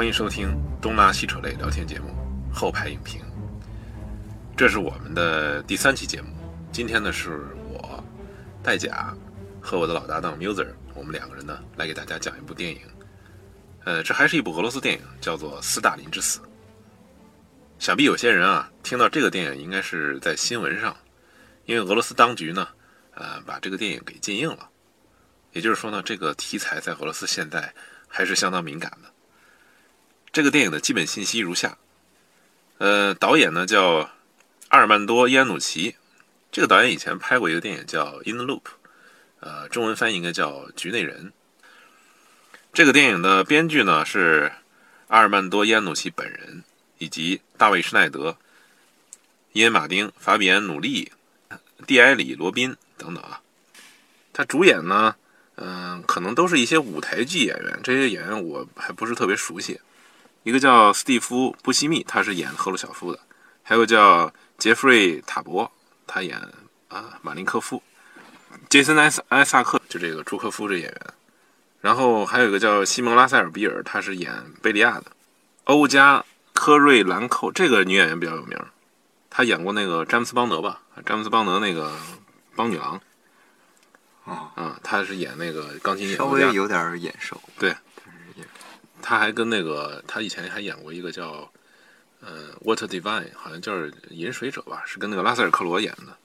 欢迎收听东拉西扯类聊天节目《后排影评》。这是我们的第三期节目。今天呢，是我戴甲和我的老搭档 Muser，我们两个人呢来给大家讲一部电影。呃，这还是一部俄罗斯电影，叫做《斯大林之死》。想必有些人啊，听到这个电影应该是在新闻上，因为俄罗斯当局呢，呃，把这个电影给禁映了。也就是说呢，这个题材在俄罗斯现在还是相当敏感的。这个电影的基本信息如下：呃，导演呢叫阿尔曼多·伊安努奇，这个导演以前拍过一个电影叫《In the Loop》，呃，中文翻译应该叫《局内人》。这个电影的编剧呢是阿尔曼多·伊安努奇本人。以及大卫·施耐德、伊恩·马丁、法比安·努利、蒂埃里·罗宾等等啊，他主演呢，嗯，可能都是一些舞台剧演员。这些演员我还不是特别熟悉。一个叫斯蒂夫·布西密，他是演赫鲁晓夫的；还有个叫杰弗瑞·塔博，他演啊马林科夫；杰森·埃埃萨克，就这个朱科夫这演员。然后还有一个叫西蒙·拉塞尔·比尔，他是演贝利亚的；欧加。科瑞兰寇这个女演员比较有名，她演过那个詹姆斯邦德吧？詹姆斯邦德那个邦女郎。啊啊，她是演那个钢琴演稍微有点眼熟。对，他还跟那个他以前还演过一个叫呃《Water Divine》，好像叫《饮水者》吧，是跟那个拉塞尔克罗演的。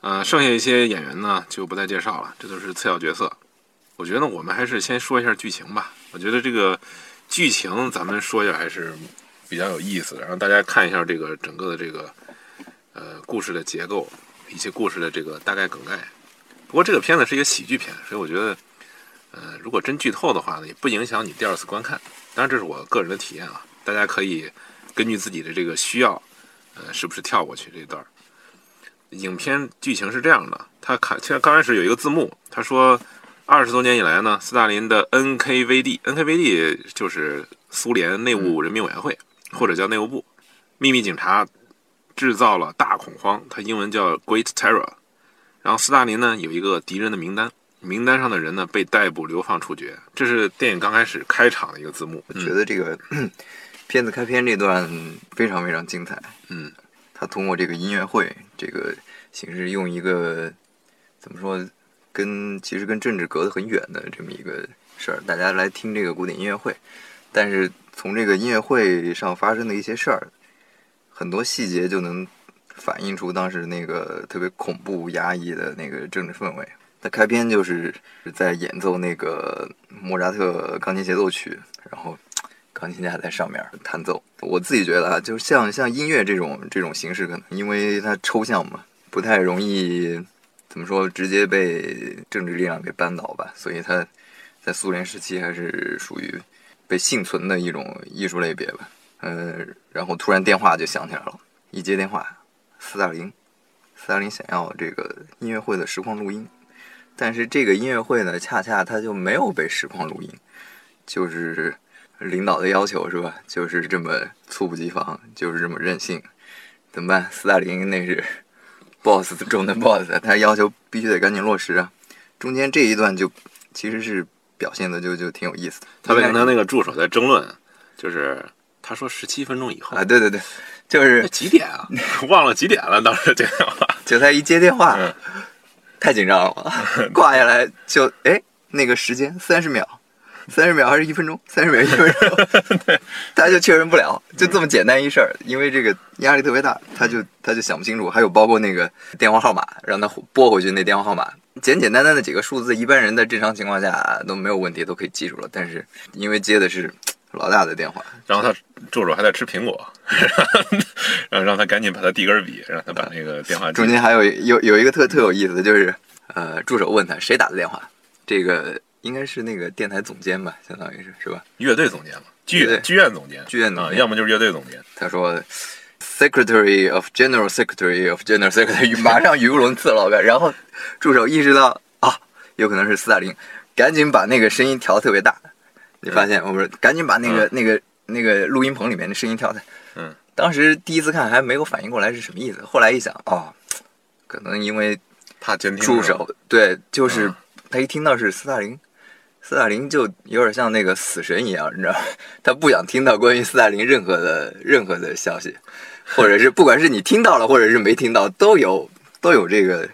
呃，剩下一些演员呢就不再介绍了，这都是次要角色。我觉得我们还是先说一下剧情吧。我觉得这个剧情咱们说一下还是。比较有意思，然后大家看一下这个整个的这个呃故事的结构，一些故事的这个大概梗概。不过这个片子是一个喜剧片，所以我觉得呃如果真剧透的话呢，也不影响你第二次观看。当然这是我个人的体验啊，大家可以根据自己的这个需要，呃是不是跳过去这段。影片剧情是这样的，他看现在刚开始有一个字幕，他说二十多年以来呢，斯大林的 NKVD，NKVD 就是苏联内务人民委员会。或者叫内务部，秘密警察制造了大恐慌，它英文叫 Great Terror。然后斯大林呢有一个敌人的名单，名单上的人呢被逮捕、流放、处决。这是电影刚开始开场的一个字幕。我觉得这个 片子开篇这段非常非常精彩。嗯，他通过这个音乐会这个形式，用一个怎么说，跟其实跟政治隔得很远的这么一个事儿，大家来听这个古典音乐会，但是。从这个音乐会上发生的一些事儿，很多细节就能反映出当时那个特别恐怖、压抑的那个政治氛围。它开篇就是在演奏那个莫扎特钢琴协奏曲，然后钢琴家在上面弹奏。我自己觉得啊，就像像音乐这种这种形式，可能因为它抽象嘛，不太容易怎么说直接被政治力量给扳倒吧。所以它在苏联时期还是属于。被幸存的一种艺术类别吧，呃，然后突然电话就响起来了，一接电话，斯大林，斯大林想要这个音乐会的实况录音，但是这个音乐会呢，恰恰他就没有被实况录音，就是领导的要求是吧？就是这么猝不及防，就是这么任性，怎么办？斯大林那是 boss 中的 boss，他要求必须得赶紧落实啊，中间这一段就其实是。表现的就就挺有意思的。他在跟他那个助手在争论，就是他说十七分钟以后啊，对对对，就是几点啊？忘了几点了。当时电话，就他一接电话，太紧张了，挂下来就哎，那个时间三十秒，三十秒还是一分钟？三十秒一分钟 他就确认不了，就这么简单一事儿，因为这个压力特别大，他就他就想不清楚。还有包括那个电话号码，让他拨回去那电话号码。简简单单的几个数字，一般人在正常情况下都没有问题，都可以记住了。但是因为接的是老大的电话，然后他助手还在吃苹果，然后让他赶紧把他递根笔，让他把那个电话。中间还有有有一个特特有意思的就是，呃，助手问他谁打的电话，这个应该是那个电台总监吧，相当于是是吧？乐队总监嘛，剧剧院总监，剧院啊，要么就是乐队总监。他说。Secretary of General Secretary of General Secretary，马上语无伦次了，然后助手意识到啊，有可能是斯大林，赶紧把那个声音调特别大。你发现我不是赶紧把那个那个那个录音棚里面的声音调的。嗯。当时第一次看还没有反应过来是什么意思，后来一想哦，可能因为怕监听。助手对，就是他一听到是斯大林，斯大林就有点像那个死神一样，你知道吗？他不想听到关于斯大林任何的任何的消息，或者是不管是你听到了，或者是没听到，都有都有这个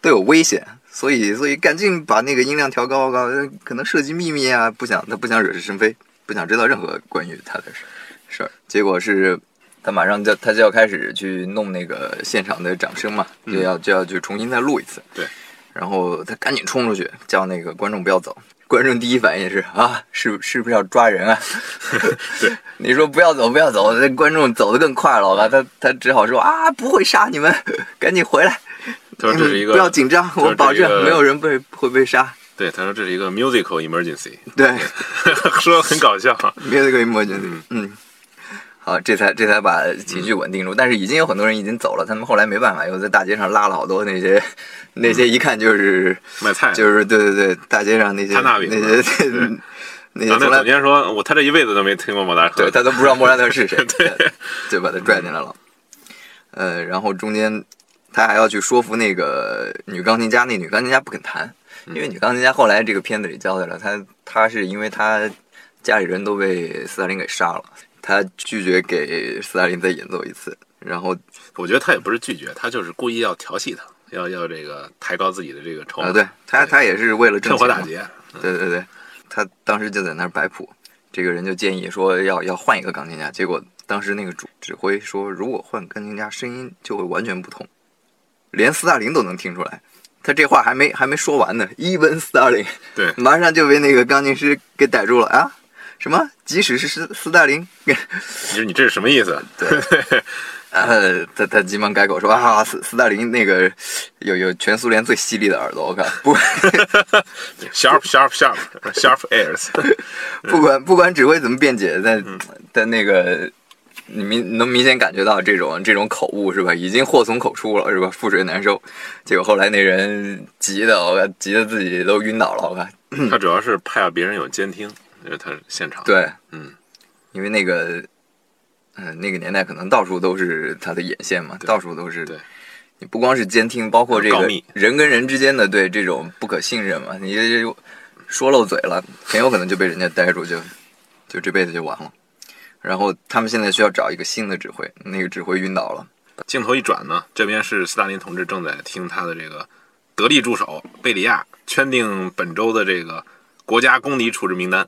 都有危险，所以所以赶紧把那个音量调高高，可能涉及秘密啊，不想他不想惹是生非，不想知道任何关于他的事事儿。结果是，他马上就他就要开始去弄那个现场的掌声嘛，就要就要去重新再录一次。对，然后他赶紧冲出去叫那个观众不要走。观众第一反应是啊，是是不是要抓人啊？对，你说不要走，不要走，那观众走得更快了吧？他他只好说啊，不会杀你们，赶紧回来。他说这是一个不要紧张，我保证没有人被会被杀。对，他说这是一个 musical emergency，对，说的很搞笑。musical emergency。嗯，好，这才这才把情绪稳定住。但是已经有很多人已经走了，他们后来没办法，又在大街上拉了好多那些那些一看就是卖菜，就是对对对，大街上那些摊大饼那些那些从来然后那总监说，我他这一辈子都没听过莫扎特，对他都不知道莫扎特是谁，对，就把他拽进来了。呃，然后中间他还要去说服那个女钢琴家，那女钢琴家不肯弹，因为女钢琴家后来这个片子里交代了，她她是因为她家里人都被斯大林给杀了，她拒绝给斯大林再演奏一次，然后我觉得他也不是拒绝，他就是故意要调戏他，要要这个抬高自己的这个筹码，啊，对她她也是为了趁火打劫。对对对，他当时就在那儿摆谱，这个人就建议说要要换一个钢琴家，结果当时那个主指挥说，如果换钢琴家，声音就会完全不同，连斯大林都能听出来。他这话还没还没说完呢，even 斯大林，对马上就被那个钢琴师给逮住了啊！什么？即使是斯斯大林，你说你这是什么意思？对呃，他他急忙改口说啊，斯斯大林那个有有全苏联最犀利的耳朵，我看不 sharp sharp sharp sharp ears，不管不管指挥怎么辩解，但嗯但那个你明能明显感觉到这种这种口误是吧？已经祸从口出了是吧？覆水难收。结果后来那人急的我看急的自己都晕倒了，我看。他主要是怕别人有监听，因为他是现场。，对，嗯，因为那个嗯、那个年代可能到处都是他的眼线嘛，到处都是。对。你不光是监听，包括这个人跟人之间的对这种不可信任嘛，你这说漏嘴了，很有可能就被人家逮住，就就这辈子就完了。然后他们现在需要找一个新的指挥，那个指挥晕倒了。镜头一转呢，这边是斯大林同志正在听他的这个得力助手贝里亚圈定本周的这个国家公敌处置名单。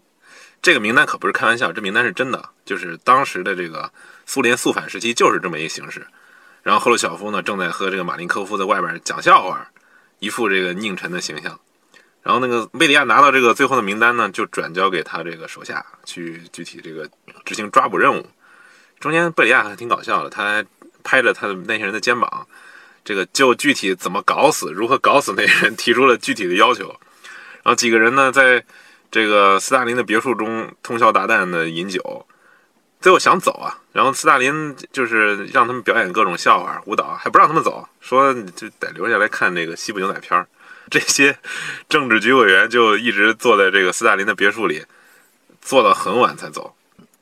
这个名单可不是开玩笑，这名单是真的，就是当时的这个苏联肃反时期就是这么一个形式。然后赫鲁晓夫呢正在和这个马林科夫在外边讲笑话，一副这个佞臣的形象。然后那个贝里亚拿到这个最后的名单呢，就转交给他这个手下去具体这个执行抓捕任务。中间贝利亚还挺搞笑的，他还拍着他的那些人的肩膀，这个就具体怎么搞死，如何搞死那些人提出了具体的要求。然后几个人呢，在这个斯大林的别墅中通宵达旦的饮酒，最后想走啊，然后斯大林就是让他们表演各种笑话、舞蹈，还不让他们走，说就得留下来看那个西部牛仔片儿。这些政治局委员就一直坐在这个斯大林的别墅里，坐到很晚才走。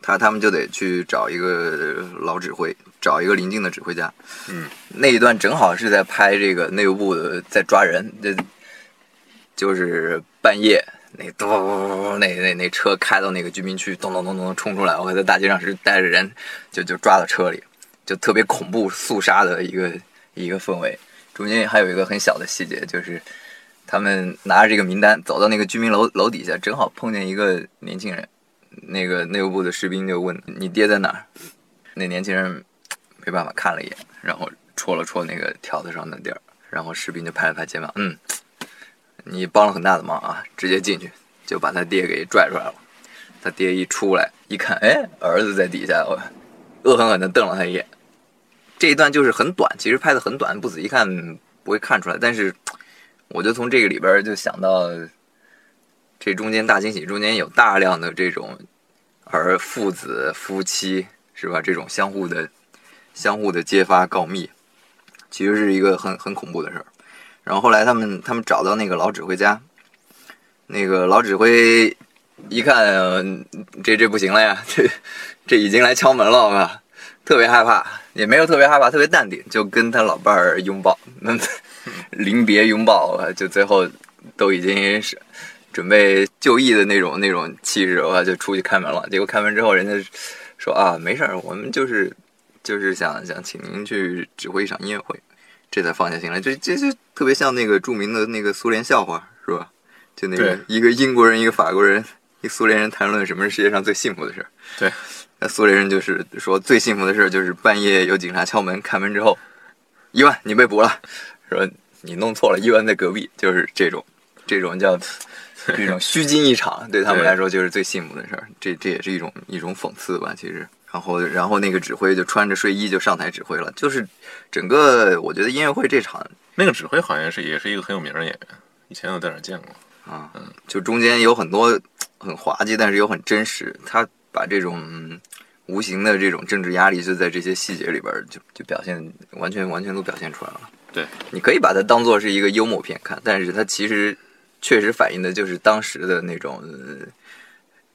他他们就得去找一个老指挥，找一个邻近的指挥家。嗯，那一段正好是在拍这个内务部的在抓人，这就是半夜那咚那那那车开到那个居民区，咚咚咚咚冲出来，我在大街上是带着人就就抓到车里，就特别恐怖肃杀的一个一个氛围。中间还有一个很小的细节，就是他们拿着这个名单走到那个居民楼楼底下，正好碰见一个年轻人。那个内务部的士兵就问：“你爹在哪儿？”那年轻人没办法看了一眼，然后戳了戳那个条子上的地儿，然后士兵就拍了拍肩膀：“嗯，你帮了很大的忙啊！”直接进去就把他爹给拽出来了。他爹一出来一看，哎，儿子在底下，我恶狠狠地瞪了他一眼。这一段就是很短，其实拍的很短，不仔细看不会看出来。但是我就从这个里边就想到。这中间大惊喜中间有大量的这种儿父子夫妻是吧？这种相互的相互的揭发告密，其实是一个很很恐怖的事儿。然后后来他们他们找到那个老指挥家，那个老指挥一看、这这不行了呀，这这已经来敲门了？特别害怕，也没有特别害怕，特别淡定，就跟他老伴儿拥抱，那临别拥抱，就最后都已经是。准备就义的那种那种气势的话，就出去开门了。结果开门之后，人家说啊，没事儿，我们就是就是想想请您去指挥一场音乐会，这才放下心来。这这这特别像那个著名的那个苏联笑话，是吧？就那个一个英国人，一个法国人，一个苏联人谈论什么是世界上最幸福的事儿。对，那苏联人就是说最幸福的事儿就是半夜有警察敲门，开门之后，伊万你被捕了，说你弄错了，伊万在隔壁，就是这种这种叫 这种虚惊一场，对他们来说就是最幸福的事儿。这这也是一种一种讽刺吧，其实。然后然后那个指挥就穿着睡衣就上台指挥了，就是整个我觉得音乐会这场那个指挥好像是也是一个很有名的演员，以前有在哪见过。啊，嗯就中间有很多很滑稽，但是又很真实。他把这种嗯无形的这种政治压力，就在这些细节里边就就表现完全完全都表现出来了。对，你可以把它当做是一个幽默片看，但是它其实确实反映的就是当时的那种、呃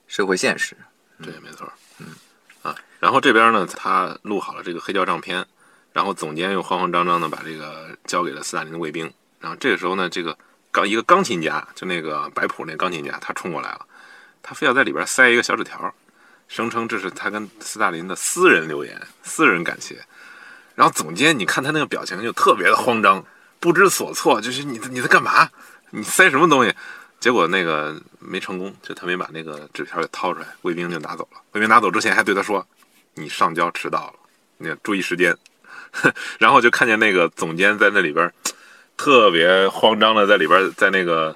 社会现实。对，没错。嗯啊，然后这边呢，他录好了这个黑胶唱片，然后总监又慌慌张张的把这个交给了斯大林的卫兵。然后这个时候呢，这个钢一个钢琴家，就那个摆谱那钢琴家，他冲过来了，他非要在里边塞一个小纸条，声称这是他跟斯大林的私人留言、私人感谢。然后总监，你看他那个表情就特别的慌张，不知所措，就是你你在干嘛？你塞什么东西？结果那个没成功，就他没把那个纸条给掏出来，卫兵就拿走了。卫兵拿走之前还对他说：“你上交迟到了，你注意时间。”然后就看见那个总监在那里边特别慌张的在里边在那个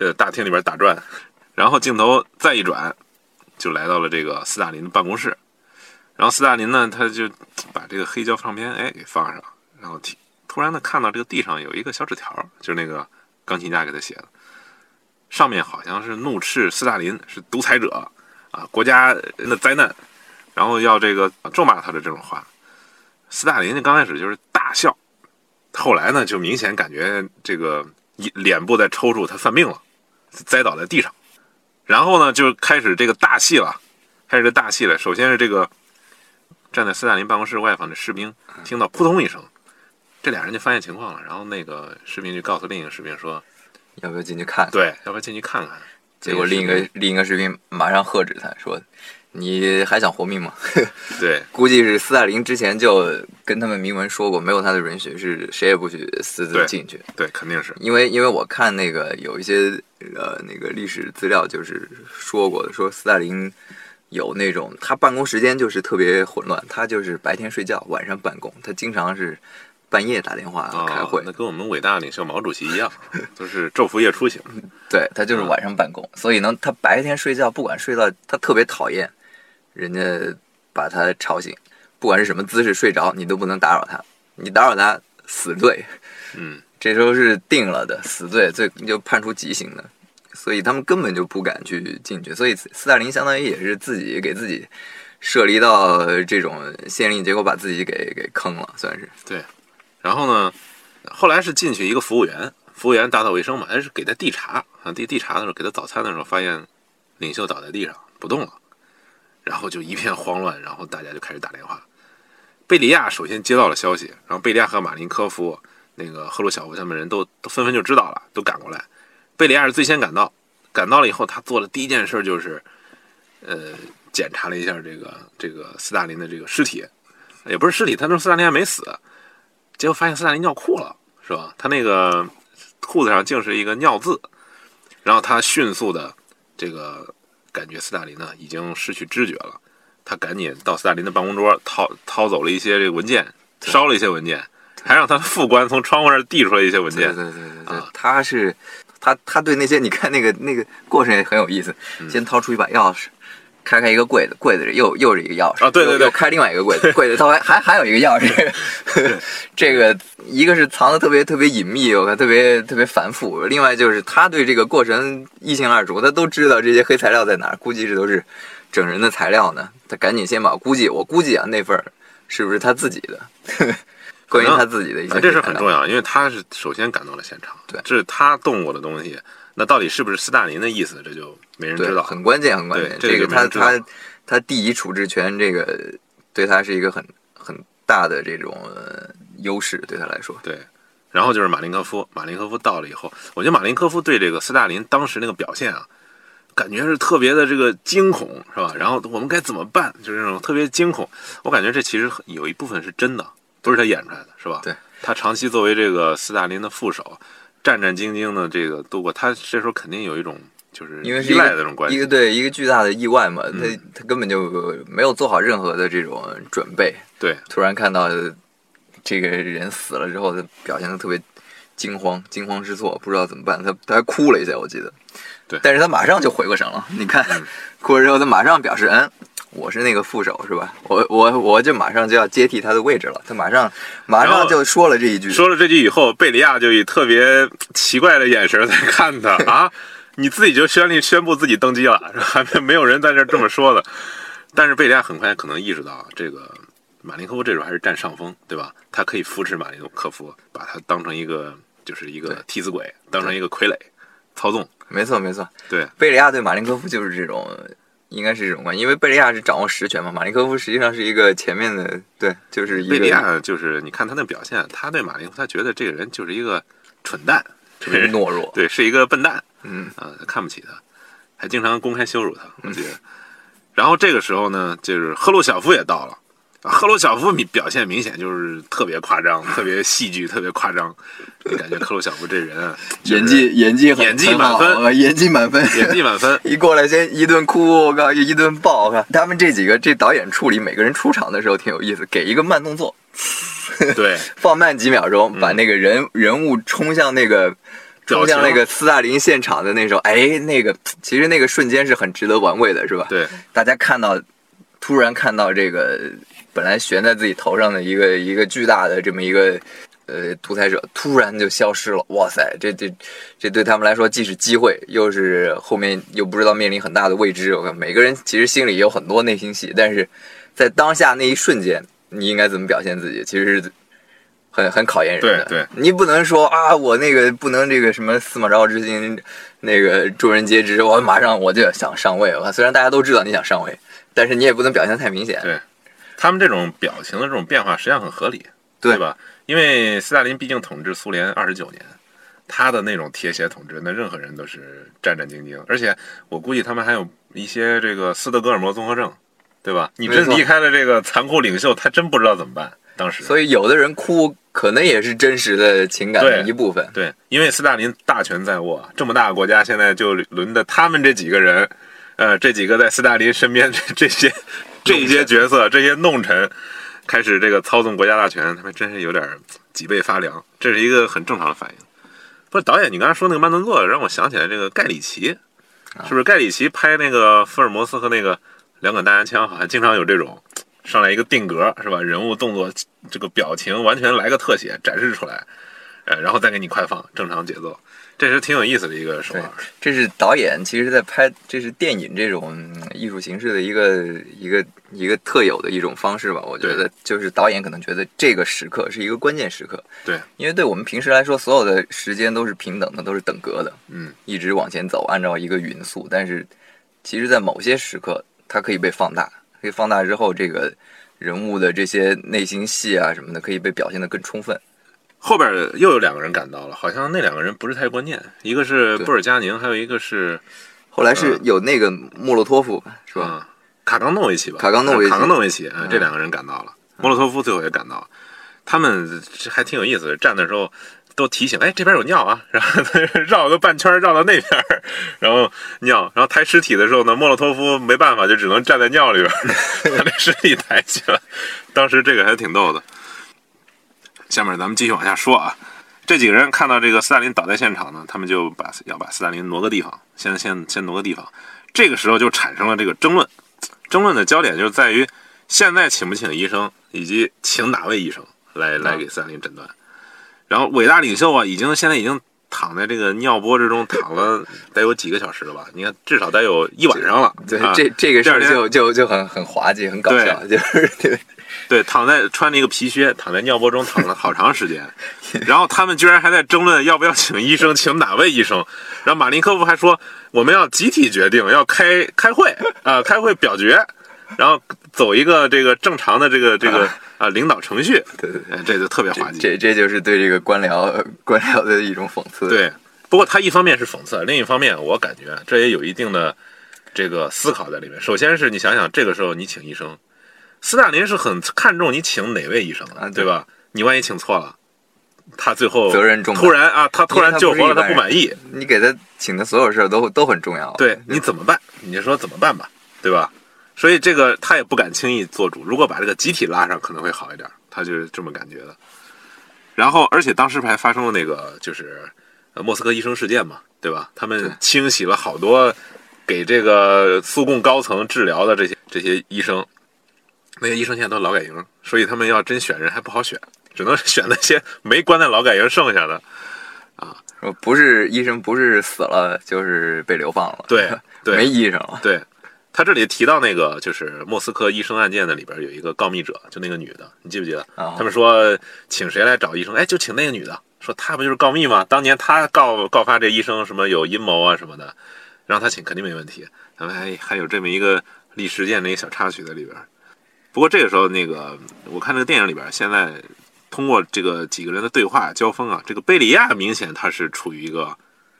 呃大厅里边打转，然后镜头再一转，就来到了这个斯大林的办公室。然后斯大林呢，他就把这个黑胶唱片哎给放上，然后突然呢看到这个地上有一个小纸条，就是那个钢琴家给他写的。上面好像是怒斥斯大林是独裁者啊，国家的灾难，然后要这个咒骂他的这种话。斯大林刚开始就是大笑，后来呢就明显感觉这个脸部在抽搐，他犯病了，栽倒在地上。然后呢就开始这个大戏了，开始这大戏了。首先是这个站在斯大林办公室外方的士兵听到扑通一声，这俩人就发现情况了，然后那个士兵就告诉另一个士兵说。要不要进去看？对，要不要进去看看？结果另一个另一个士兵马上喝止他说：“你还想活命吗？” 对，估计是斯大林之前就跟他们明文说过，没有他的允许是谁也不许私自进去。对，肯定是。因为因为我看那个有一些呃那个历史资料，就是说过的，说斯大林有那种他办公时间就是特别混乱，他就是白天睡觉，晚上办公，他经常是半夜打电话啊，开会，那跟我们伟大领袖毛主席一样，都是昼伏夜出型。对他就是晚上办公，所以呢，他白天睡觉，不管睡到他特别讨厌人家把他吵醒，不管是什么姿势睡着，你都不能打扰他，你打扰他死罪。嗯，这时候是定了的死罪，最就判处极刑的，所以他们根本就不敢去进去。所以斯大林相当于也是自己给自己设立到这种限令，结果把自己给给坑了，算是。对。然后呢，后来是进去一个服务员，服务员打扫卫生嘛，还是给他递茶啊，递递茶的时候，给他早餐的时候，发现领袖倒在地上不动了，然后就一片慌乱，然后大家就开始打电话。贝利亚首先接到了消息，然后贝利亚和马林科夫、那个赫鲁晓夫他们人都都纷纷就知道了，都赶过来。贝利亚是最先赶到，赶到了以后，他做的第一件事就是，呃，检查了一下这个这个斯大林的这个尸体，也不是尸体，他说斯大林还没死，结果发现斯大林尿裤了，是吧？他那个裤子上竟是一个尿渍，然后他迅速的这个感觉斯大林呢已经失去知觉了，他赶紧到斯大林的办公桌掏掏走了一些这个文件，烧了一些文件，还让他的副官从窗户那儿递出来一些文件。对对对对对，啊。他是他他对那些你看那个那个过程也很有意思，嗯。先掏出一把钥匙。开开一个柜子，柜子里又又是一个钥匙啊对对对。开另外一个柜子，柜子它还还还有一个钥匙，这个一个是藏的特别特别隐秘，我看特别特别繁复，另外就是他对这个过程一清二楚，他都知道这些黑材料在哪儿，估计这都是整人的材料呢，他赶紧先把估计我估计啊那份儿是不是他自己的，关于他自己的一些这是很重要，因为他是首先赶到了现场，对。这是他动过的东西，那到底是不是斯大林的意思，这就没人，知道。很关键，很关键。这个他他他第一处置权，这个对他是一个很很大的这种、呃优势，对他来说。对，然后就是马林科夫，马林科夫到了以后，我觉得马林科夫对这个斯大林当时那个表现啊，感觉是特别的这个惊恐，是吧？然后我们该怎么办？就是那种特别惊恐。我感觉这其实有一部分是真的，不是他演出来的，是吧？对，他长期作为这个斯大林的副手，战战兢兢的这个度过，他这时候肯定有一种就是因为是一个赖的这种关系。一个对一个巨大的意外嘛，嗯他他根本就没有做好任何的这种准备，对，突然看到这个人死了之后，他表现的特别惊慌，惊慌失措，不知道怎么办，他他还哭了一下，我记得。对但是他马上就回过神了，你看，嗯 哭了之后，他马上表示，嗯，我是那个副手是吧？我我我就马上就要接替他的位置了。他马上马上就说了这一句，说了这句以后，贝利亚就以特别奇怪的眼神在看他 啊，你自己就宣令宣布自己登基了，还没没有人在这儿这么说的。但是贝利亚很快可能意识到，这个马林科夫这时候还是占上风，对吧？他可以扶持马林科夫，把他当成一个就是一个替死鬼，当成一个傀儡操纵。没错没错，对贝利亚对马林科夫就是这种，应该是这种关系，因为贝利亚是掌握实权嘛，马林科夫实际上是一个前面的，对，就是贝利亚就是你看他的表现，他对马林科夫，他觉得这个人就是一个蠢蛋，特别懦弱，对，是一个笨蛋。嗯，啊，他看不起他，还经常公开羞辱他，我记得。然后这个时候呢，就是赫鲁晓夫也到了。啊赫鲁晓夫明表现明显就是特别夸张，特别戏剧，特别夸张。你感觉赫鲁晓夫这人啊，就是演技演技演技满分演技满分，演技满分。一过来先一顿哭，我靠，一顿爆，我靠！他们这几个这导演处理每个人出场的时候挺有意思，给一个慢动作，对放慢几秒钟，嗯把那个人人物冲向那个冲向那个斯大林现场的那时候，哎，那个其实那个瞬间是很值得玩味的，是吧？对大家看到，突然看到这个本来悬在自己头上的一个一个巨大的这么一个呃独裁者，突然就消失了。哇塞，这这这对他们来说既是机会，又是后面又不知道面临很大的未知。我看每个人其实心里有很多内心戏，但是在当下那一瞬间，你应该怎么表现自己，其实是。很很考验人的，对对你不能说啊，我那个不能这个什么司马昭之心，那个众人皆知，我马上我就想上位我。虽然大家都知道你想上位，但是你也不能表现太明显。对，他们这种表情的这种变化实际上很合理，对吧？因为斯大林毕竟统治苏联二十九年，他的那种铁血统治，那任何人都是战战兢兢。而且我估计他们还有一些这个斯德哥尔摩综合症，对吧？你真离开了这个残酷领袖，他真不知道怎么办。当时，所以有的人哭，可能也是真实的情感的一部分。对，因为斯大林大权在握，这么大个国家，现在就轮的他们这几个人，呃，这几个在斯大林身边 这这些 这些角色，这些弄臣，开始这个操纵国家大权，他们真是有点脊背发凉，这是一个很正常的反应。不是导演，你刚才说那个慢动作，让我想起来这个盖里奇，是不是盖里奇拍那个福尔摩斯和那个两杆大烟枪，好像经常有这种上来一个定格，是吧？人物动作这个表情完全来个特写展示出来，呃，然后再给你快放，正常节奏，这是挺有意思的一个手法。这是导演其实在拍，这是电影这种嗯艺术形式的一个一个一个特有的一种方式吧。我觉得就是导演可能觉得这个时刻是一个关键时刻，对，因为对我们平时来说，所有的时间都是平等的，都是等格的，嗯，一直往前走，按照一个匀速。但是其实，在某些时刻，它可以被放大，可以放大之后，这个人物的这些内心戏啊什么的，可以被表现得更充分。后边又有两个人赶到了，好像那两个人不是太关键，一个是布尔加宁，还有一个是后来是有那个莫洛托夫，是吧？啊，卡冈诺维奇吧，卡冈诺维奇卡冈诺维奇，这两个人赶到了，莫洛托夫最后也赶到了，他们还挺有意思的，站的时候都提醒，哎，这边有尿啊，然后绕个半圈绕到那边，然后尿，然后抬尸体的时候呢，莫洛托夫没办法，就只能站在尿里边，把这尸体抬起来，当时这个还挺逗的。下面咱们继续往下说啊。这几个人看到这个斯大林倒在现场呢，他们就把要把斯大林挪个地方，先先先挪个地方。这个时候就产生了这个争论，争论的焦点就在于现在请不请医生，以及请哪位医生来来给斯大林诊断。然后伟大领袖啊，已经现在已经躺在这个尿波之中躺了 得有几个小时了吧？你看至少得有一晚上了。对，啊这这个事就就就很很滑稽，很搞笑，就是对对，躺在穿着一个皮靴，躺在尿波中躺了好长时间，然后他们居然还在争论要不要请医生，请哪位医生。然后马林科夫还说我们要集体决定，要开开会啊、开会表决然后走一个这个正常的这个这个啊啊领导程序，对对对，哎，这就特别滑稽。这这就是对这个官僚官僚的一种讽刺。，对，不过他一方面是讽刺，另一方面我感觉这也有一定的这个思考在里面。首先是你想想，这个时候你请医生，斯大林是很看重你请哪位医生的，啊对对吧？你万一请错了，他最后责任重大突然啊，他突然救活了，他不满意，你给他请的所有事儿都都很重要。对你怎么办？你就说怎么办吧，对吧？所以这个他也不敢轻易做主。如果把这个集体拉上，可能会好一点。他就是这么感觉的。然后，而且当时还发生了那个就是呃莫斯科医生事件嘛，对吧？他们清洗了好多给这个苏共高层治疗的这些这些医生，那些医生现在都劳改营，所以他们要真选人还不好选，只能选那些没关在劳改营剩下的。说不是医生，不是死了就是被流放了。对对，没医生了。对，他这里提到那个就是莫斯科医生案件的里边有一个告密者，就那个女的，你记不记得？啊他们说请谁来找医生？哎，就请那个女的，说她不就是告密吗？当年她告告发这医生什么有阴谋啊什么的，让她请肯定没问题。他们还还有这么一个历史件的一个小插曲在里边。不过这个时候，那个我看这个电影里边，现在通过这个几个人的对话交锋啊，这个贝里亚明显他是处于一个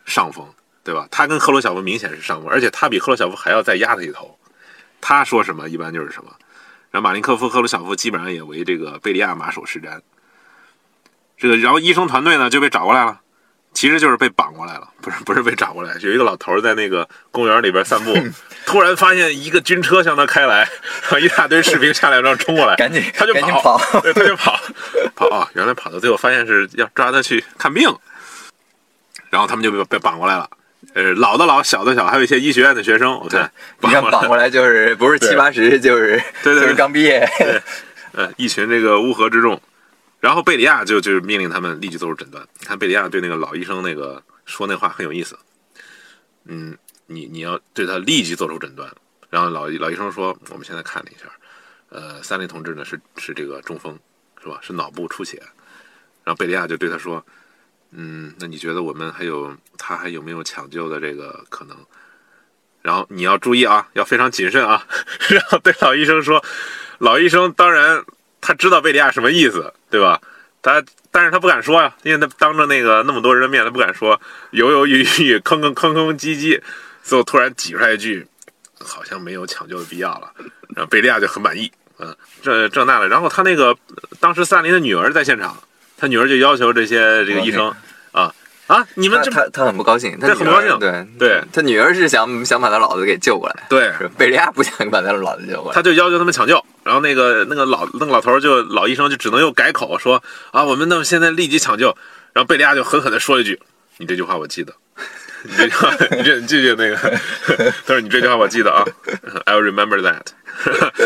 上风，对吧？他跟赫鲁晓夫明显是上风，而且他比赫鲁晓夫还要再压他一头。他说什么一般就是什么。然后马林科夫、赫鲁晓夫基本上也为这个贝利亚马首是瞻。这个，然后医生团队呢就被找过来了，其实就是被绑过来了，不是不是被找过来。有一个老头在那个公园里边散步，突然发现一个军车向他开来，然后一大堆士兵下来，然后冲过来，赶紧他就赶紧跑，跑对，他就跑，跑啊！原来跑到最后发现是要抓他去看病，然后他们就被被绑过来了。呃，老的老，小的小，还有一些医学院的学生，我看你看绑过来就是 不是七八十就是对对就是刚毕业。呃，一群这个乌合之众，然后贝利亚就就命令他们立即做出诊断。你看贝利亚对那个老医生那个说那话很有意思，嗯，你你要对他立即做出诊断。然后老老医生说，我们现在看了一下，呃，三林同志呢是是这个中风，是吧？是脑部出血。然后贝利亚就对他说，嗯，那你觉得我们还有他还有没有抢救的这个可能？然后你要注意啊，要非常谨慎啊。然后对老医生说，老医生当然他知道贝利亚什么意思，对吧？他但是他不敢说呀、因为他当着那个那么多人的面，他不敢说，犹犹豫豫，吭吭吭吭唧唧，最后突然挤出来一句，好像没有抢救的必要了。然后贝利亚就很满意，嗯，这这那的。然后他那个当时萨林的女儿在现场，他女儿就要求这些这个医生啊啊，你们这他他他很不高兴，他很不高兴对对他女儿是想想把他老子给救过来，对贝利亚不想把他老子救过来。他就要求他们抢救，然后那个那个老那个老头儿就老医生就只能又改口说啊，我们那么现在立即抢救。然后贝利亚就狠狠的说一句：“你这句话我记得，你这句话你这你记不记得那个？”他说：“你这句话我记得啊，I'll remember that。”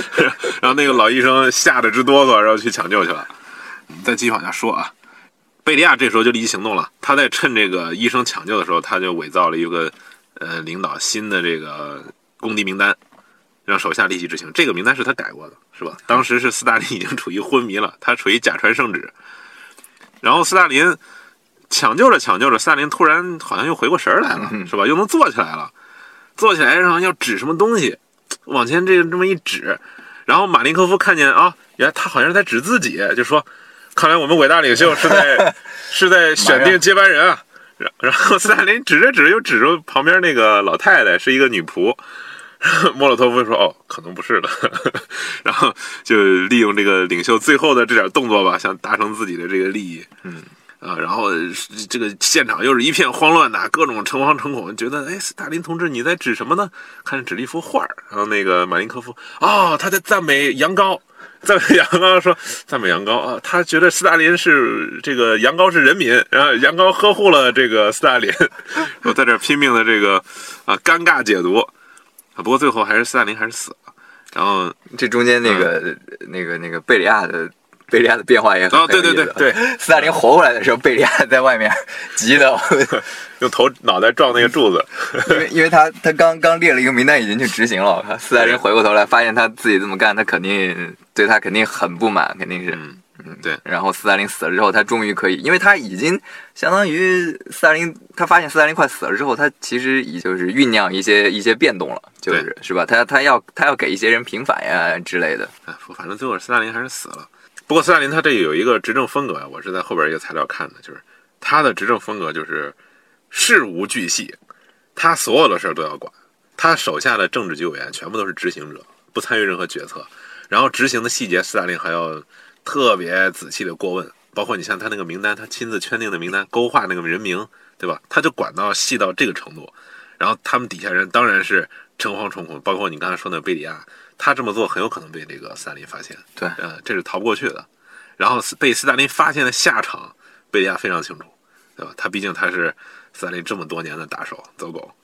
然后那个老医生吓得直哆嗦，然后去抢救去了。再继续往下说啊，贝利亚这时候就立即行动了。他在趁这个医生抢救的时候，他就伪造了一个呃领导新的这个公敌名单，让手下立即执行。这个名单是他改过的，是吧？当时是斯大林已经处于昏迷了，他处于假传圣旨。然后斯大林抢救着抢救着，斯大林突然好像又回过神儿来了，是吧？又能坐起来了，坐起来然后要指什么东西，往前这个这么一指，然后马林科夫看见啊，原来他好像是在指自己，就说：“看来我们伟大领袖是在 是在选定接班人啊。”然然后斯大林指着指着又指着旁边那个老太太，是一个女仆。莫洛托夫说：“哦，可能不是的。”然后就利用这个领袖最后的这点动作吧，想达成自己的这个利益。嗯啊，然后这个现场又是一片慌乱呐，各种诚惶诚恐，觉得哎，斯大林同志你在指什么呢？看指了一幅画儿，然后那个马林科夫哦，他在赞美羊羔。赞美羊羔说：“赞美羊羔啊，他觉得斯大林是这个羊羔是人民，然后羊羔呵护了这个斯大林。我在这拼命的这个啊尴尬解读啊，不过最后还是斯大林还是死了。然后这中间那个、那个那个贝利亚的贝利亚的变化也很嗯哦，对对对对，斯大林活过来的时候，贝利亚在外面急的，用头脑袋撞那个柱子。因为因为他他刚刚列了一个名单已经去执行了，斯大林回过头来发现他自己这么干，他肯定对他肯定很不满，肯定是。嗯对，然后斯大林死了之后，他终于可以，因为他已经相当于斯大林，他发现斯大林快死了之后，他其实已就是酝酿一些一些变动了，就是是吧？他他要他要给一些人平反呀之类的。哎，反正最后斯大林还是死了。不过斯大林他这有一个执政风格啊，我是在后边一个材料看的，就是他的执政风格就是事无巨细，他所有的事儿都要管，他手下的政治局委员全部都是执行者，不参与任何决策，然后执行的细节斯大林还要特别仔细的过问，包括你像他那个名单，他亲自圈定的名单，勾画那个人名，对吧？他就管到细到这个程度，然后他们底下人当然是诚惶诚恐，包括你刚才说那贝里亚。他这么做很有可能被这个斯大林发现，对，呃，这是逃不过去的。然后被斯大林发现的下场，贝利亚非常清楚，对吧？他毕竟他是斯大林这么多年的打手、走狗。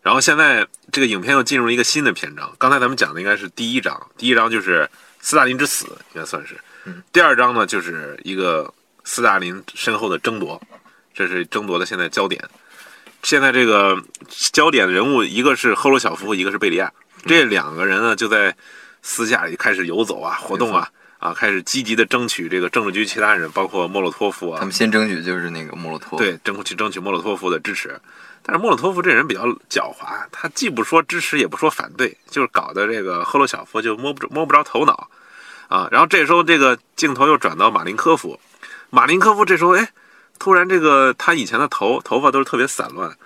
然后现在这个影片又进入一个新的篇章。刚才咱们讲的应该是第一章，第一章就是斯大林之死，应该算是。第二章呢，就是一个斯大林身后的争夺，这是争夺的现在焦点。现在这个焦点人物，一个是赫鲁晓夫，一个是贝利亚。这两个人呢，就在私下里开始游走啊，活动啊，啊，开始积极的争取这个政治局其他人，包括莫洛托夫啊。他们先争取就是那个莫洛托夫，对，争取争取莫洛托夫的支持。但是莫洛托夫这人比较狡猾，他既不说支持，也不说反对，就是搞得这个赫鲁晓夫就摸不着摸不着头脑啊。然后这时候这个镜头又转到马林科夫，马林科夫这时候哎，突然这个他以前的头头发都是特别散乱，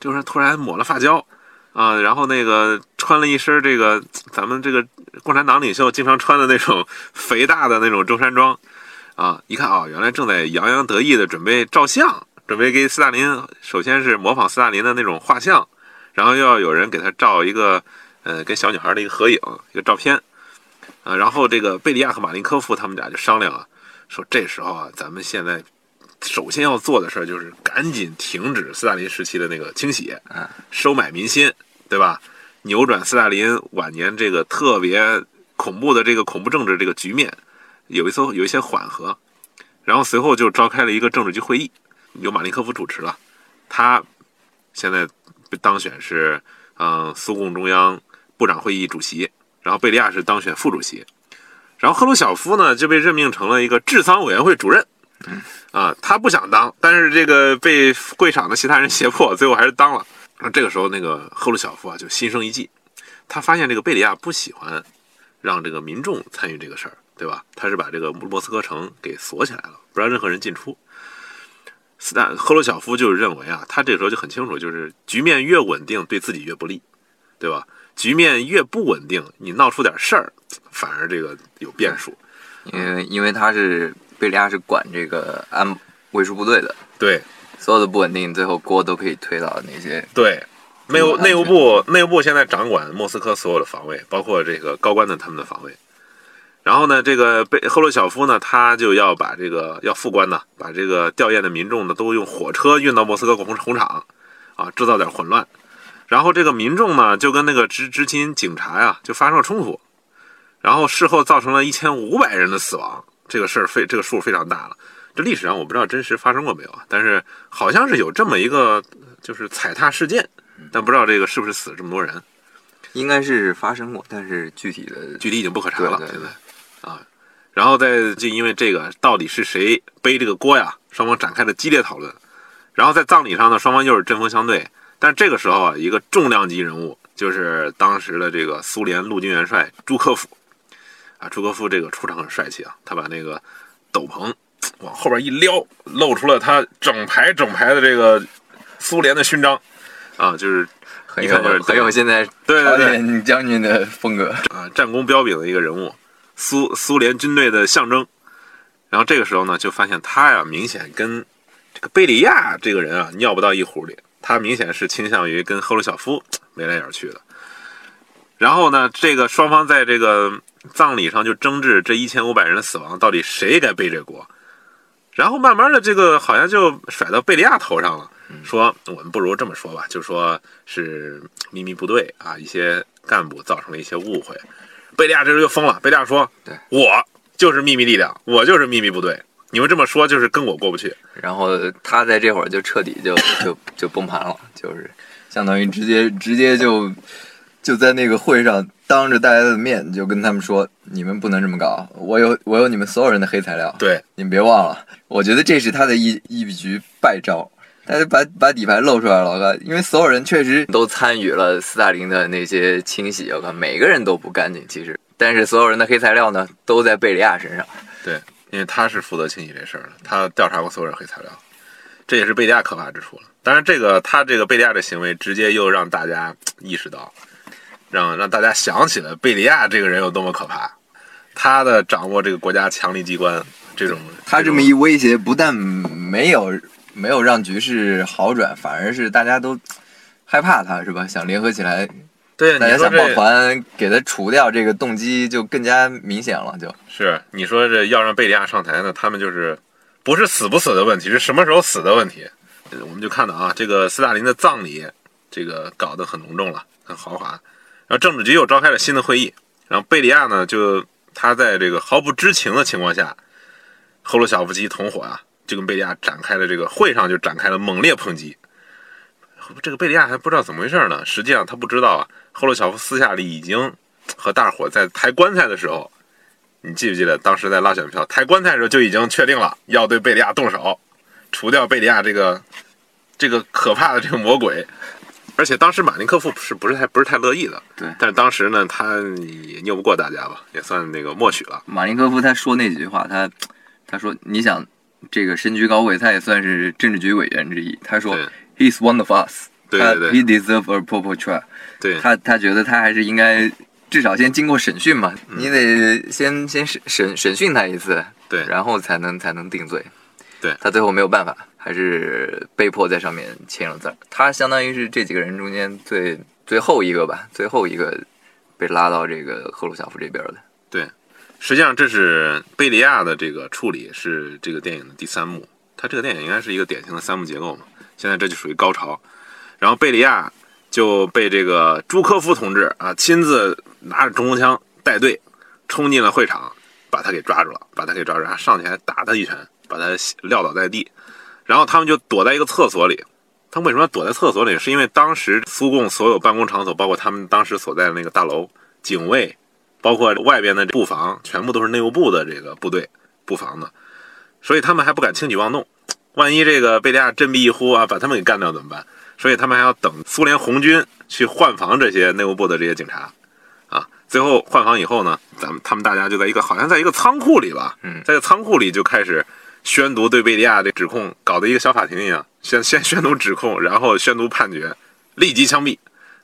就是突然抹了发胶。啊，然后那个穿了一身这个咱们这个共产党领袖经常穿的那种肥大的那种中山装，啊，一看啊，原来正在洋洋得意的准备照相，准备给斯大林，首先是模仿斯大林的那种画像，然后又要有人给他照一个，呃，跟小女孩的一个合影，一个照片，啊，然后这个贝利亚和马林科夫他们俩就商量啊，说这时候啊，咱们现在。首先要做的事儿就是赶紧停止斯大林时期的那个清洗，收买民心，对吧？扭转斯大林晚年这个特别恐怖的这个恐怖政治这个局面，有一艘有一些缓和。然后随后就召开了一个政治局会议，由马林科夫主持了。他现在被当选是嗯苏共中央部长会议主席，然后贝利亚是当选副主席，然后赫鲁晓夫呢就被任命成了一个治丧委员会主任。啊，他不想当，但是这个被会场的其他人胁迫，最后还是当了。那这个时候，那个赫鲁晓夫啊，就心生一计，他发现这个贝利亚不喜欢让这个民众参与这个事儿，对吧？他是把这个莫斯科城给锁起来了，不让任何人进出。斯坦赫鲁晓夫就认为啊，他这个时候就很清楚，就是局面越稳定，对自己越不利，对吧？局面越不稳定，你闹出点事儿，反而这个有变数。因为因为他是。贝利亚是管这个安卫戍部队的，对，所有的不稳定，最后锅都可以推到那些。对，内务内务部内务部现在掌管莫斯科所有的防卫，包括这个高官的他们的防卫。然后呢，这个贝赫鲁晓夫呢，他就要把这个要副官呢，把这个吊唁的民众呢，都用火车运到莫斯科红红场，啊，制造点混乱。然后这个民众呢，就跟那个执执勤警察呀，就发生了冲突，然后事后造成了一千五百人的死亡。这个事儿非这个数非常大了，这历史上我不知道真实发生过没有啊？但是好像是有这么一个就是踩踏事件，但不知道这个是不是死了这么多人，应该是发生过，但是具体的具体已经不可查了。现在啊，然后再就因为这个到底是谁背这个锅呀？双方展开了激烈讨论，然后在葬礼上呢，双方又是针锋相对。但这个时候啊，一个重量级人物就是当时的这个苏联陆军元帅朱科夫啊。朱科夫这个出场很帅气啊，他把那个斗篷往后边一撩，露出了他整排整排的这个苏联的勋章啊，就是很有很有现在朝鲜将军的风格啊，战功彪炳的一个人物，苏苏联军队的象征。然后这个时候呢，就发现他呀，明显跟这个贝利亚这个人啊尿不到一壶里，他明显是倾向于跟赫鲁晓夫眉来眼去的。然后呢，这个双方在这个。葬礼上就争执这一千五百人的死亡到底谁该背这锅，然后慢慢的这个好像就甩到贝利亚头上了，说我们不如这么说吧，就说是秘密部队啊一些干部造成了一些误会。贝利亚这时候就疯了，贝利亚说：“对我就是秘密力量，我就是秘密部队，你们这么说就是跟我过不去。”然后他在这会儿就彻底就 就就崩盘了，就是相当于直接直接就就在那个会上。当着大家的面就跟他们说：“你们不能这么搞，我有我有你们所有人的黑材料，对，你们别忘了。”我觉得这是他的一一局败招，他就把把底牌露出来了。我靠，因为所有人确实都参与了斯大林的那些清洗，我靠，每个人都不干净。其实，但是所有人的黑材料呢，都在贝利亚身上。对，因为他是负责清洗这事儿的，他调查过所有人黑材料，这也是贝利亚可怕之处了。当然，这个他这个贝利亚的行为，直接又让大家意识到。让让大家想起了贝利亚这个人有多么可怕，他的掌握这个国家强力机关，这种他这么一威胁，不但没有没有让局势好转，反而是大家都害怕他，是吧？想联合起来，对，大家想抱团给他除掉，这个动机就更加明显了。就是你说这要让贝利亚上台呢，他们就是不是死不死的问题，是什么时候死的问题。我们就看到啊，这个斯大林的葬礼，这个搞得很隆重了，很豪华。政治局又召开了新的会议，然后贝利亚呢，就他在这个毫不知情的情况下，赫鲁晓夫及同伙啊，就跟贝利亚展开了这个会上就展开了猛烈抨击。这个贝利亚还不知道怎么回事呢，实际上他不知道啊，赫鲁晓夫私下里已经和大伙在抬棺材的时候，你记不记得当时在拉选票抬棺材的时候就已经确定了要对贝利亚动手，除掉贝利亚这个这个可怕的这个魔鬼。而且当时马林科夫是不是太不是太乐意的？对，但是当时呢，他也拗不过大家吧，也算那个默许了。马林科夫他说那几句话，他他说你想这个身居高位，他也算是政治局委员之一。他说，He's one of us，对对对，He deserves a proper trial。对，他他觉得他还是应该至少先经过审讯嘛，你得先先审审审讯他一次，对，然后才能才能定罪。对他最后没有办法，还是被迫在上面签了字。他相当于是这几个人中间最最后一个吧，最后一个被拉到这个赫鲁晓夫这边的。对，实际上这是贝利亚的这个处理是这个电影的第三幕。他这个电影应该是一个典型的三幕结构嘛。现在这就属于高潮，然后贝利亚就被这个朱科夫同志啊亲自拿着冲锋枪带队冲进了会场，把他给抓住了，把他给抓住，还上去还打他一拳。把他撂倒在地，然后他们就躲在一个厕所里。他们为什么要躲在厕所里？是因为当时苏共所有办公场所，包括他们当时所在的那个大楼、警卫，包括外边的布防，全部都是内务部的这个部队布防的，所以他们还不敢轻举妄动。万一这个贝利亚振臂一呼啊，把他们给干掉怎么办？所以他们还要等苏联红军去换防这些内务部的这些警察啊。最后换防以后呢，咱们他们大家就在一个好像在一个仓库里吧，嗯，在仓库里就开始。宣读对贝利亚的指控，搞得一个小法庭一样，先 先宣读指控，然后宣读判决，立即枪毙。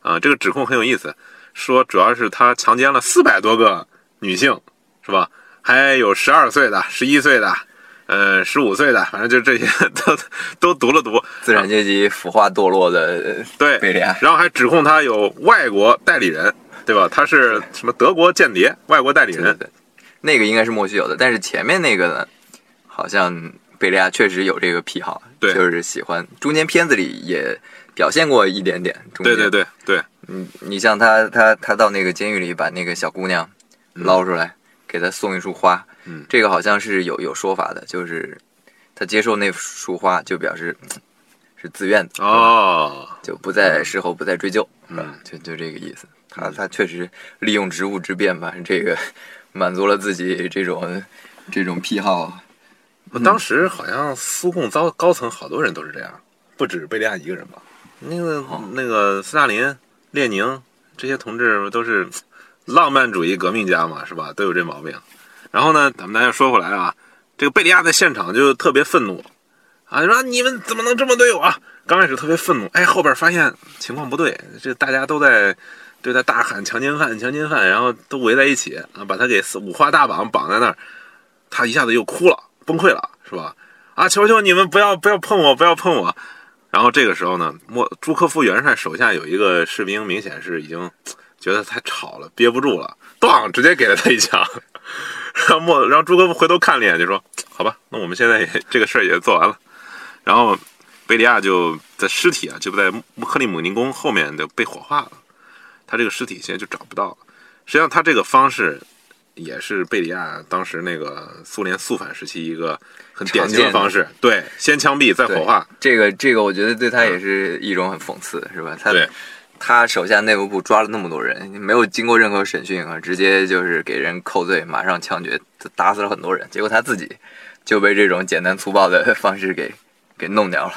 啊，这个指控很有意思，说主要是他强奸了四百多个女性，是吧？还有十二岁的、十一岁的，呃，十五岁的，反正就这些 都都读了读。资产阶级腐化堕落的对贝利亚，然后还指控他有外国代理人，对吧？他是什么德国间谍、外国代理人？对，那个应该是莫须有的，但是前面那个呢？好像贝利亚确实有这个癖好，对，就是喜欢。中间片子里也表现过一点点。对对对对，你你像他他他到那个监狱里把那个小姑娘捞出来，给她送一束花，嗯，这个好像是有有说法的，就是他接受那束花就表示是自愿的哦，就不再事后不再追究，嗯，就就这个意思。他他确实利用职务之便吧，这个 满足了自己这种这种癖好。当时好像苏共高高层好多人都是这样，不止贝利亚一个人吧？那个那个斯大林、列宁这些同志都是浪漫主义革命家嘛，是吧？都有这毛病。然后呢，咱们大家说回来啊，这个贝利亚在现场就特别愤怒啊，说你们怎么能这么对我？刚开始特别愤怒，哎，后边发现情况不对，这大家都在对他大喊强奸犯、强奸犯，然后都围在一起啊，把他给五花大绑绑在那儿，他一下子又哭了。崩溃了是吧？啊，求求你们不要不要碰我，不要碰我！然后这个时候呢，莫朱科夫元帅手下有一个士兵，明显是已经觉得太吵了，憋不住了，咣，直接给了他一枪。然后莫，然后朱科夫回头看了一眼，就说：“好吧，那我们现在也这个事儿也做完了。”然后贝利亚就在尸体啊，就在克里姆林宫后面就被火化了。他这个尸体现在就找不到了。实际上，他这个方式。也是贝利亚当时那个苏联肃反时期一个很典型的方式，对，先枪毙再火化。这个这个，我觉得对他也是一种很讽刺，是吧？他他手下内务部抓了那么多人，没有经过任何审讯啊，直接就是给人扣罪，马上枪决，打死了很多人。结果他自己就被这种简单粗暴的方式给给弄掉了。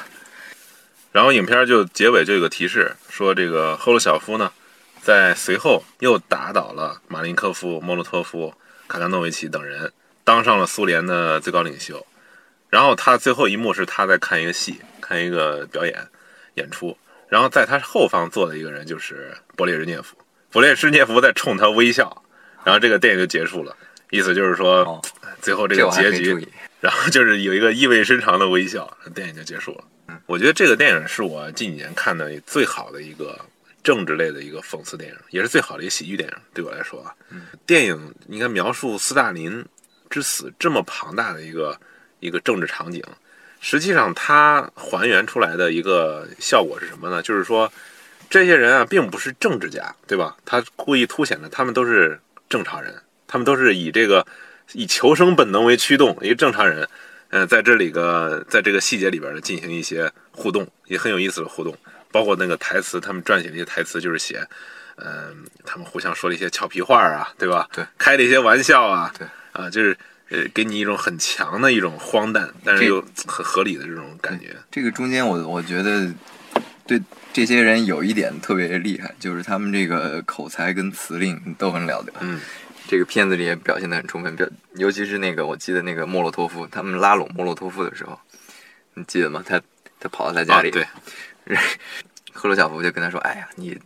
然后影片就结尾就有个提示，说这个赫鲁晓夫呢，在随后又打倒了马林科夫、莫洛托夫、卡甘诺维奇等人，当上了苏联的最高领袖。然后他最后一幕是他在看一个戏，看一个表演演出。然后在他后方坐的一个人就是勃列日涅夫，勃列日涅夫在冲他微笑，然后这个电影就结束了。意思就是说，最后这个结局，然后就是有一个意味深长的微笑，电影就结束了。嗯，我觉得这个电影是我近几年看的最好的一个政治类的一个讽刺电影，也是最好的一个喜剧电影。对我来说啊，电影你看描述斯大林之死这么庞大的一个。一个政治场景，实际上它还原出来的一个效果是什么呢？就是说，这些人啊，并不是政治家，对吧？他故意凸显的，他们都是正常人，他们都是以这个以求生本能为驱动，一个正常人。嗯，在这里个，在这个细节里边呢，进行一些互动，也很有意思的互动，包括那个台词，他们撰写那些台词，就是写，嗯，他们互相说了一些俏皮话啊，对吧？对，开了一些玩笑啊，对，啊，就是。呃，给你一种很强的一种荒诞，但是又很合理的这种感觉。这个中间，我我觉得对这些人有一点特别厉害，就是他们这个口才跟词令都很了得。嗯，这个片子里也表现的很充分，表尤其是那个，我记得那个莫洛托夫，他们拉拢莫洛托夫的时候，你记得吗？他他跑到他家里，对，赫鲁晓夫就跟他说：“哎呀，你。”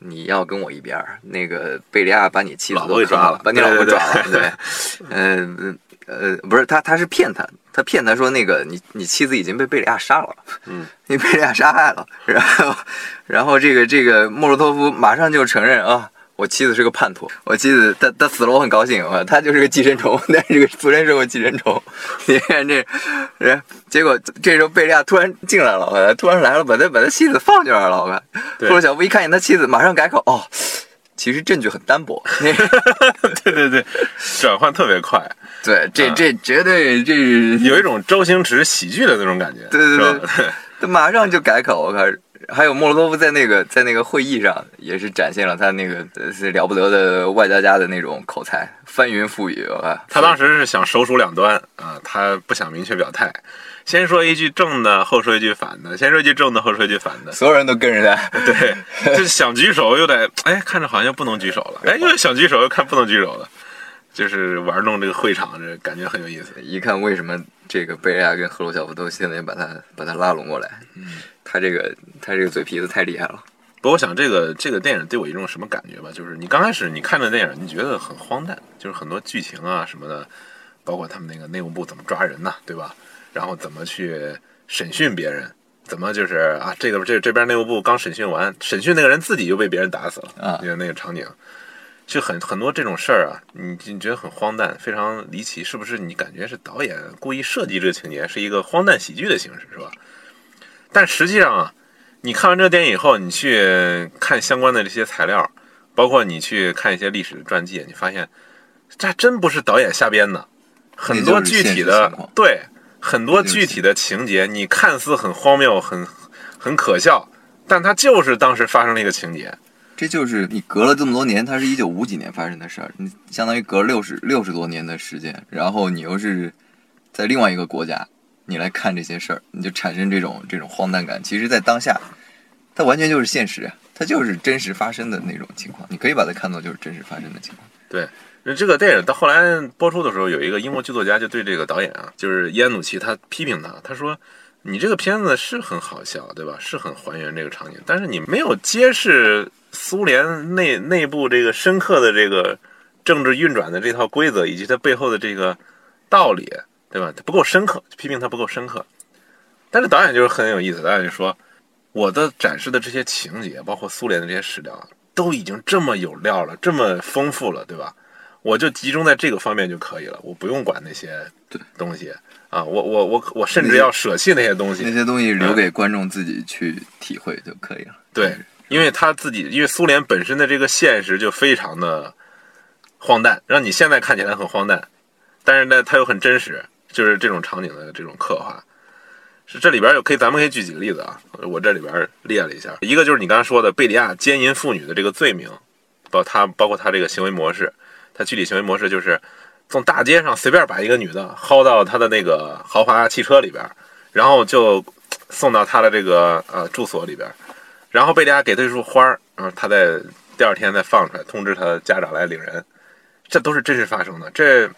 你要跟我一边儿，那个贝利亚把你妻子都抓了，把你老婆抓了，对，嗯呃，不是他，他是骗他，他骗他说那个你你妻子已经被贝利亚杀了，嗯，你贝利亚杀害了，然后然后这个这个莫洛托夫马上就承认啊。我妻子是个叛徒，我妻子她她死了，我很高兴啊，她就是个寄生虫，但是这个苏联是个寄生虫。你看这人，结果这时候贝利亚突然进来了，突然来了，把他把他妻子放进来了。我看，布鲁小夫一看见他妻子，马上改口，哦，其实证据很单薄。对对对，转换特别快。对，这这绝对这有一种周星驰喜剧的那种感觉。对对对，他马上就改口，我看。还有莫洛托夫在那个在那个会议上也是展现了他那个是了不得的外交家的那种口才，翻云覆雨啊。他当时是想首鼠两端啊，他不想明确表态，先说一句正的，后说一句反的，先说一句正的，后说一句反的。所有人都跟着他，对，就是想举手又得哎，看着好像不能举手了，哎，又想举手又看不能举手了，就是玩弄这个会场，这感觉很有意思。一看为什么这个贝利亚跟赫鲁晓夫都现在把他把他拉拢过来，嗯。他这个他这个嘴皮子太厉害了。不，我想这个这个电影对我一种什么感觉吧？就是你刚开始你看这电影，你觉得很荒诞，就是很多剧情啊什么的，包括他们那个内务部怎么抓人呐，对吧？然后怎么去审讯别人，怎么就是啊，这个这这边内务部刚审讯完，审讯那个人自己就被别人打死了啊，那个那个场景，就很很多这种事儿啊，你你觉得很荒诞，非常离奇，是不是？你感觉是导演故意设计这个情节是一个荒诞喜剧的形式，是吧？但实际上啊，你看完这个电影以后，你去看相关的这些材料，包括你去看一些历史的传记，你发现这还真不是导演瞎编的，很多具体的对很多具体的情节，你看似很荒谬、很很可笑，但它就是当时发生了一个情节。这就是你隔了这么多年，它是一九五几年发生的事儿，你相当于隔了六十六十多年的时间，然后你又是在另外一个国家。你来看这些事儿，你就产生这种这种荒诞感。其实，在当下，它完全就是现实，它就是真实发生的那种情况。你可以把它看作就是真实发生的情况。对，那这个电影到后来播出的时候，有一个英国剧作家就对这个导演啊，就是伊安努奇，他批评他，他说：“你这个片子是很好笑，对吧？是很还原这个场景，但是你没有揭示苏联内内部这个深刻的这个政治运转的这套规则，以及它背后的这个道理。”对吧？它不够深刻，批评它不够深刻。但是导演就是很有意思，导演就说：“我的展示的这些情节，包括苏联的这些史料，都已经这么有料了，这么丰富了，对吧？我就集中在这个方面就可以了，我不用管那些东西啊。我我我我甚至要舍弃那些东西，那些东西留给观众自己去体会就可以了。对，因为他自己，因为苏联本身的这个现实就非常的荒诞，让你现在看起来很荒诞，但是呢，它又很真实。”就是这种场景的这种刻画，是这里边有可以，咱们可以举几个例子啊。我这里边列了一下，一个就是你刚才说的贝利亚奸淫妇女的这个罪名，包他包括他这个行为模式，他具体行为模式就是从大街上随便把一个女的薅到他的那个豪华汽车里边，然后就送到他的这个呃住所里边，然后贝利亚给他一束花儿，嗯，他在第二天再放出来通知他的家长来领人，这都是真实发生的。这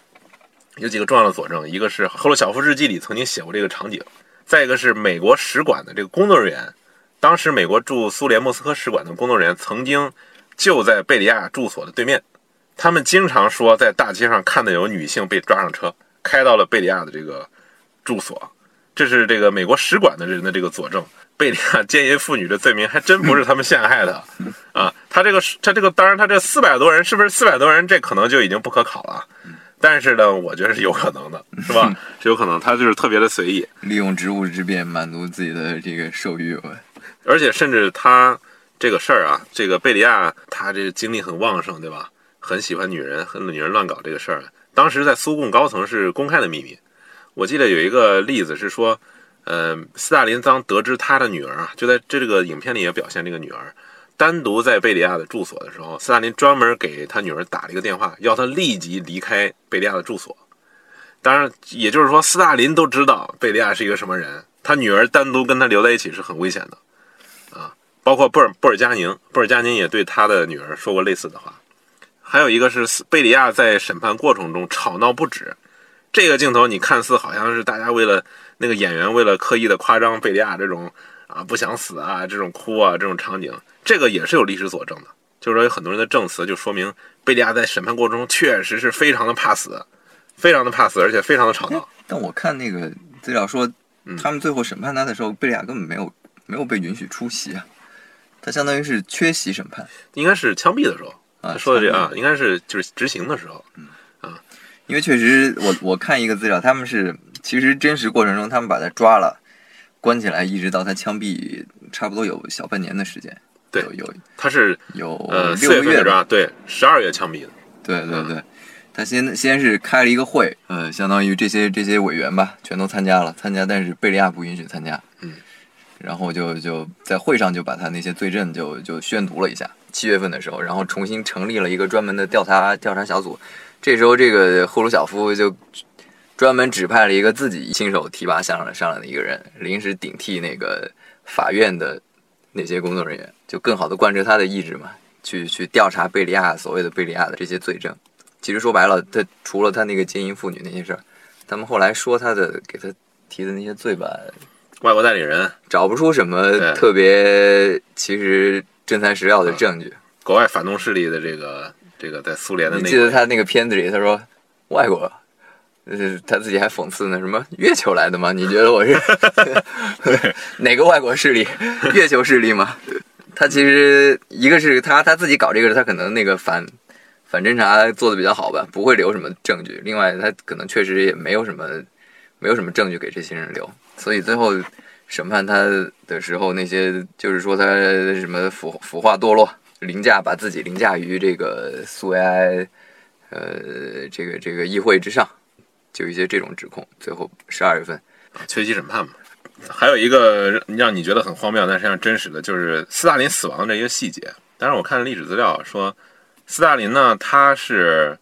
有几个重要的佐证，一个是赫鲁晓夫日记里曾经写过这个场景。再一个是美国使馆的这个工作人员，当时美国驻苏联莫斯科使馆的工作人员曾经就在贝利亚住所的对面，他们经常说在大街上看到有女性被抓上车，开到了贝利亚的这个住所，这是这个美国使馆的人的这个佐证。贝利亚奸淫妇女的罪名还真不是他们陷害的 啊，他这个他这个当然他这四百多人是不是四百多人，这可能就已经不可考了。但是呢，我觉得是有可能的，是吧？是有可能，他就是特别的随意，利用职务之便满足自己的这个兽欲。而且甚至他这个事儿啊，这个贝利亚他这个精力很旺盛，对吧？很喜欢女人，和女人乱搞这个事儿，当时在苏共高层是公开的秘密。我记得有一个例子是说，呃，斯大林当得知他的女儿啊，就在这个影片里也表现这个女儿。单独在贝利亚的住所的时候，斯大林专门给他女儿打了一个电话，要他立即离开贝利亚的住所。当然，也就是说，斯大林都知道贝利亚是一个什么人，他女儿单独跟他留在一起是很危险的，啊，包括布尔布尔加宁，布尔加宁也对他的女儿说过类似的话。还有一个是贝利亚在审判过程中吵闹不止，这个镜头你看似好像是大家为了那个演员为了刻意的夸张贝利亚这种啊不想死啊这种哭啊这种场景。这个也是有历史佐证的，就是说有很多人的证词就说明贝利亚在审判过程中确实是非常的怕死，非常的怕死，而且非常的吵闹。但我看那个资料说，他们最后审判他的时候，贝利亚根本没有没有被允许出席啊，他相当于是缺席审判。应该是枪毙的时候啊，说的这啊，应该是就是执行的时候，嗯啊，因为确实我我看一个资料，他们是其实真实过程中他们把他抓了，关起来，一直到他枪毙，差不多有小半年的时间。对，有他是有呃四月份抓，对，十二月枪毙的。对对对，他先先是开了一个会，呃，相当于这些这些委员吧，全都参加了，参加，但是贝利亚不允许参加。然后就就在会上就把他那些罪证就就宣读了一下。七月份的时候，然后重新成立了一个专门的调查调查小组。这时候，这个赫鲁晓夫就专门指派了一个自己亲手提拔上来上来的一个人，临时顶替那个法院的。那些工作人员就更好的贯彻他的意志嘛，去去调查贝利亚所谓的贝利亚的这些罪证。其实说白了，他除了他那个奸淫妇女那些事儿，他们后来说他的给他提的那些罪吧，外国代理人找不出什么特别其实真材实料的证据。国外反动势力的这个这个在苏联的，你记得他那个片子里他说外国。呃，他自己还讽刺呢，什么月球来的吗？你觉得我是 哪个外国势力？月球势力吗？他其实一个是他他自己搞这个，他可能那个反反侦查做的比较好吧，不会留什么证据。另外，他可能确实也没有什么没有什么证据给这些人留，所以最后审判他的时候，那些就是说他什么腐腐化堕落，凌驾把自己凌驾于这个苏维埃呃这个这个议会之上。就一些这种指控，最后十二月份，缺席审判嘛。还有一个让你觉得很荒谬，但实际上真实的就是斯大林死亡这一个细节。当然，我看历史资料说，斯大林呢，他是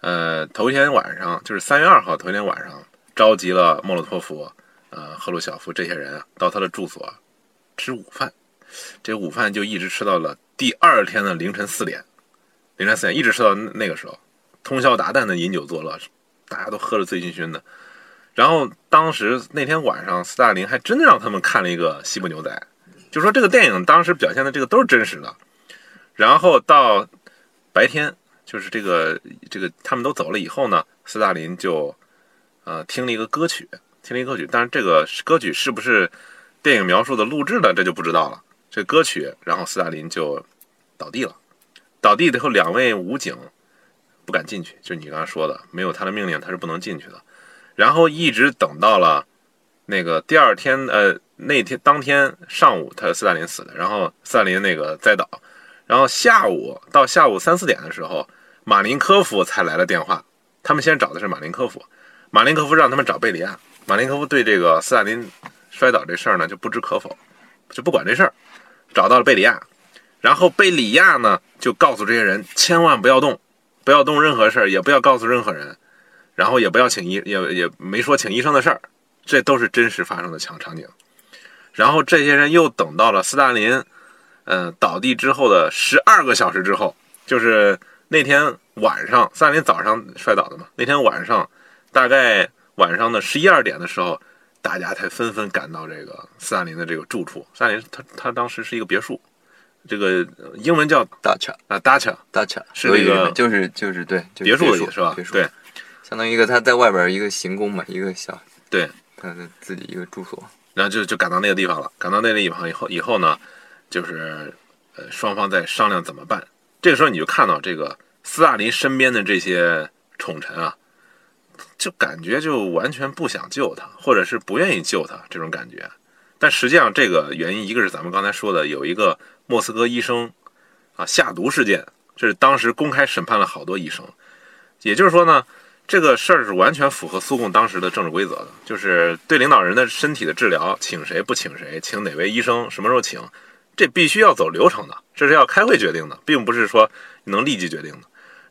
呃头一天晚上，就是三月二号头一天晚上，召集了莫洛托夫、呃赫鲁晓夫这些人啊到他的住所吃午饭，这午饭就一直吃到了第二天的凌晨四点，凌晨四点一直吃到那个时候，通宵达旦的饮酒作乐。大家都喝得醉醺醺的，然后当时那天晚上，斯大林还真的让他们看了一个《西部牛仔》，就说这个电影当时表现的这个都是真实的。然后到白天，就是这个这个他们都走了以后呢，斯大林就呃听了一个歌曲，听了一个歌曲，但是这个歌曲是不是电影描述的录制的，这就不知道了。这歌曲，然后斯大林就倒地了，倒地以后，两位武警。不敢进去，就是你刚才说的，没有他的命令，他是不能进去的。然后一直等到了那个第二天，呃，那天当天上午，他斯大林死的，然后斯大林那个栽倒，然后下午到下午三四点的时候，马林科夫才来了电话。他们先找的是马林科夫，马林科夫让他们找贝利亚。马林科夫对这个斯大林摔倒这事儿呢就不置可否，就不管这事儿，找到了贝里亚，然后贝里亚呢就告诉这些人千万不要动，不要动任何事儿，也不要告诉任何人，然后也不要请医，也也没说请医生的事儿，这都是真实发生的场场景。然后这些人又等到了斯大林，嗯，倒地之后的十二个小时之后，就是那天晚上，斯大林早上摔倒的嘛。那天晚上，大概晚上的十一二点的时候，大家才纷纷赶到这个斯大林的这个住处。斯大林他他当时是一个别墅，这个英文叫大恰啊 dacha，大恰是那个就是就是对别墅的的意思是吧？别墅对，相当于一个他在外边一个行宫嘛，一个小对，他的自己一个住所。然后就就赶到那个地方了。赶到那个地方以后，以后呢，就是呃双方在商量怎么办。这个时候你就看到这个斯大林身边的这些宠臣啊，就感觉就完全不想救他，或者是不愿意救他这种感觉。但实际上这个原因，一个是咱们刚才说的有一个莫斯科医生啊下毒事件，这是当时公开审判了好多医生。也就是说呢。这个事儿是完全符合苏共当时的政治规则的，就是对领导人的身体的治疗，请谁不请谁，请哪位医生，什么时候请，这必须要走流程的，这是要开会决定的，并不是说能立即决定的。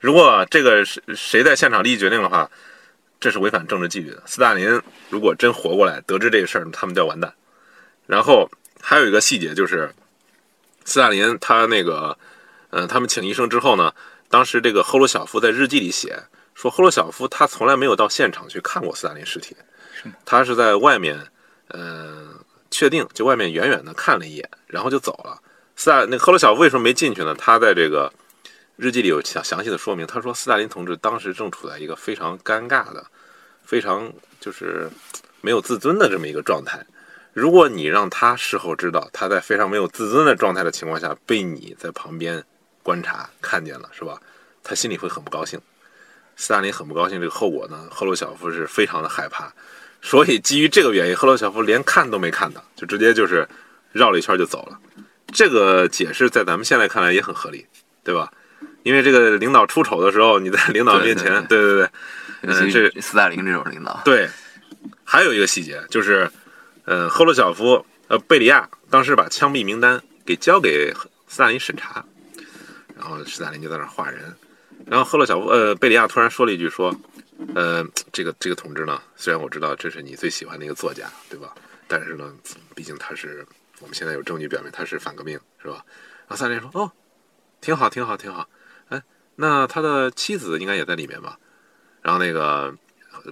如果这个谁谁在现场立即决定的话，这是违反政治纪律的。斯大林如果真活过来，得知这个事儿，他们就要完蛋。然后还有一个细节就是，斯大林他那个，嗯，他们请医生之后呢，当时这个赫鲁晓夫在日记里写。说赫鲁晓夫他从来没有到现场去看过斯大林尸体，他是在外面，嗯，确定就外面远远的看了一眼，然后就走了。斯大那赫鲁晓夫为什么没进去呢？他在这个日记里有详详细的说明。他说斯大林同志当时正处在一个非常尴尬的、非常就是没有自尊的这么一个状态。如果你让他事后知道他在非常没有自尊的状态的情况下被你在旁边观察看见了，是吧？他心里会很不高兴。斯大林很不高兴，这个后果呢，赫鲁晓夫是非常的害怕，所以基于这个原因，赫鲁晓夫连看都没看他，就直接就是绕了一圈就走了。这个解释在咱们现在看来也很合理，对吧？因为这个领导出丑的时候，你在领导面前，对对对，嗯，这斯大林这种领导，对。还有一个细节就是，呃，赫鲁晓夫呃贝利亚当时把枪毙名单给交给斯大林审查，然后斯大林就在那画人。然后赫鲁晓夫，呃，贝利亚突然说了一句，说，呃，这个这个同志呢，虽然我知道这是你最喜欢的一个作家，对吧？但是呢，毕竟他是，我们现在有证据表明他是反革命，是吧？然后斯大林说，哦，挺好，挺好，挺好。那他的妻子应该也在里面吧？然后那个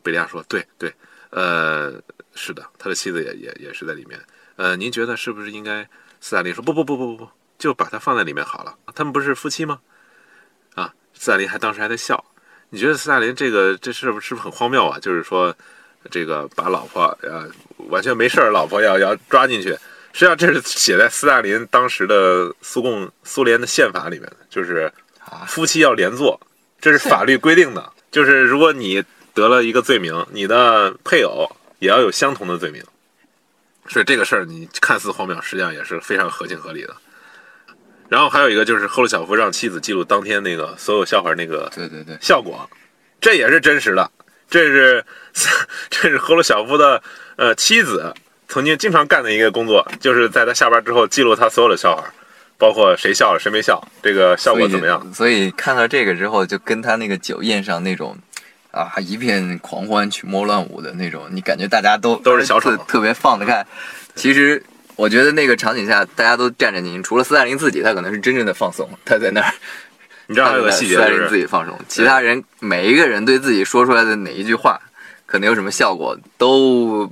贝利亚说，对对，呃，是的，他的妻子也也也是在里面。呃，您觉得是不是应该？斯大林说，不不不不不不，就把他放在里面好了。他们不是夫妻吗？啊斯大林还当时还在笑，你觉得斯大林这个这是不是不是很荒谬啊？就是说，这个把老婆呃完全没事儿，老婆要要抓进去，实际上这是写在斯大林当时的苏共苏联的宪法里面的，就是夫妻要连坐，这是法律规定的，就是如果你得了一个罪名，你的配偶也要有相同的罪名，所以这个事儿你看似荒谬，实际上也是非常合情合理的。然后还有一个就是赫鲁晓夫让妻子记录当天那个所有笑话那个对对对效果，这也是真实的。这是 这是赫鲁晓夫的呃妻子曾经经常干的一个工作，就是在他下班之后记录他所有的笑话，包括谁笑了谁没笑，这个效果怎么样？所以看到这个之后，就跟他那个酒宴上那种啊一片狂欢、群魔乱舞的那种，你感觉大家都都是小丑，特别放得开。其实。我觉得那个场景下，大家都战战兢兢，除了斯大林自己，他可能是真正的放松，他在那儿。你知道还有个细节斯大林自己放松，其他人每一个人对自己说出来的哪一句话，可能有什么效果，都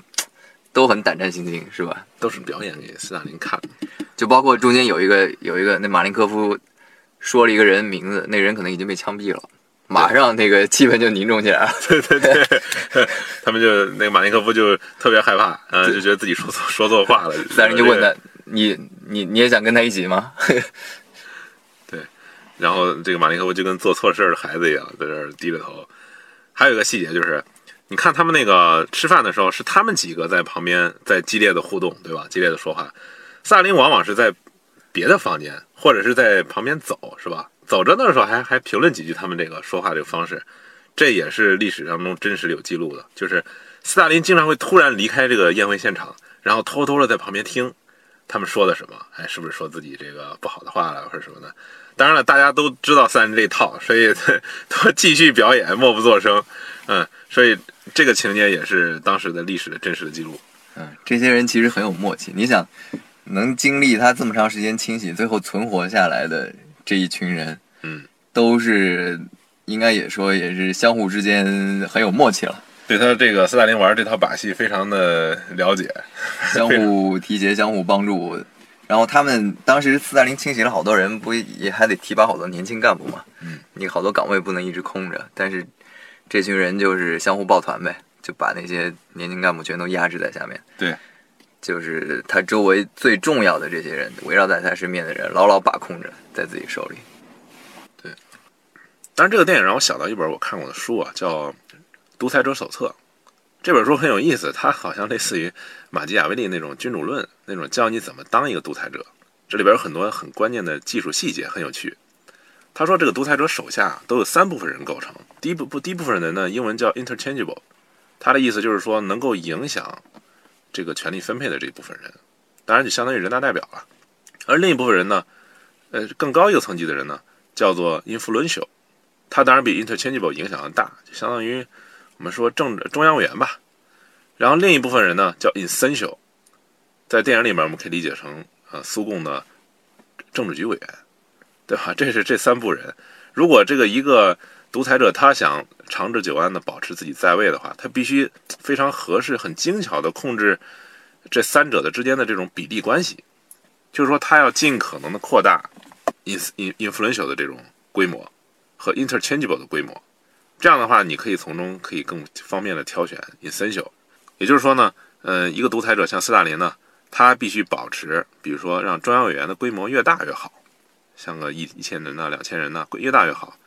都很胆战心惊，是吧？都是表演给斯大林看的。就包括中间有一个有一个那马林科夫说了一个人名字，那人可能已经被枪毙了。马上那个气氛就凝重起来了，对对对，他们就那个马林科夫就特别害怕，嗯，就觉得自己说错说错话了。三人就问他：“你你你也想跟他一起吗？” 对，然后这个马林科夫就跟做错事的孩子一样，在这儿低着头。还有一个细节就是，你看他们那个吃饭的时候，是他们几个在旁边在激烈的互动，对吧？激烈的说话。萨林往往是在别的房间，或者是在旁边走，是吧？走着的时候还还评论几句他们这个说话这个方式，这也是历史当中真实有记录的。就是斯大林经常会突然离开这个宴会现场，然后偷偷的在旁边听他们说的什么，哎，是不是说自己这个不好的话了或者什么的？当然了，大家都知道三人这套，所以 他继续表演，默不作声。嗯，所以这个情节也是当时的历史的真实的记录。嗯，这些人其实很有默契。你想，能经历他这么长时间清洗，最后存活下来的这一群人，嗯，都是应该也说也是相互之间很有默契了，对他这个斯大林玩这套把戏非常的了解，相互提携、相互帮助。然后他们当时斯大林清洗了好多人，不也还得提拔好多年轻干部嘛？嗯，你好多岗位不能一直空着，但是这群人就是相互抱团呗，就把那些年轻干部全都压制在下面。对，就是他周围最重要的这些人，围绕在他身边的人，牢牢把控着在自己手里。对当然，这个电影让我想到一本我看过的书啊，叫《独裁者手册》。这本书很有意思，它好像类似于马基雅维利那种君主论，那种教你怎么当一个独裁者。这里边有很多很关键的技术细节，很有趣。他说，这个独裁者手下都有三部分人构成。第一部不，第一部分人呢，英文叫 interchangeable，他的意思就是说能够影响这个权力分配的这一部分人，当然就相当于人大代表了。而另一部分人呢，呃，更高一个层级的人呢，叫做 influential。他当然比 interchangeable 影响的大，就相当于我们说政治中央委员吧。然后另一部分人呢叫 essential，在电影里面我们可以理解成呃苏共的政治局委员，对吧？这是这三部人。如果这个一个独裁者他想长治久安的保持自己在位的话，他必须非常合适、很精巧的控制这三者的之间的这种比例关系，就是说他要尽可能的扩大 in in influential 的这种规模。和 interchangeable 的规模，这样的话，你可以从中可以更方便的挑选 essential。也就是说呢，呃，一个独裁者像斯大林呢，他必须保持，比如说让中央委员的规模越大越好，像个一一千人呐、两千人呐，越大越好。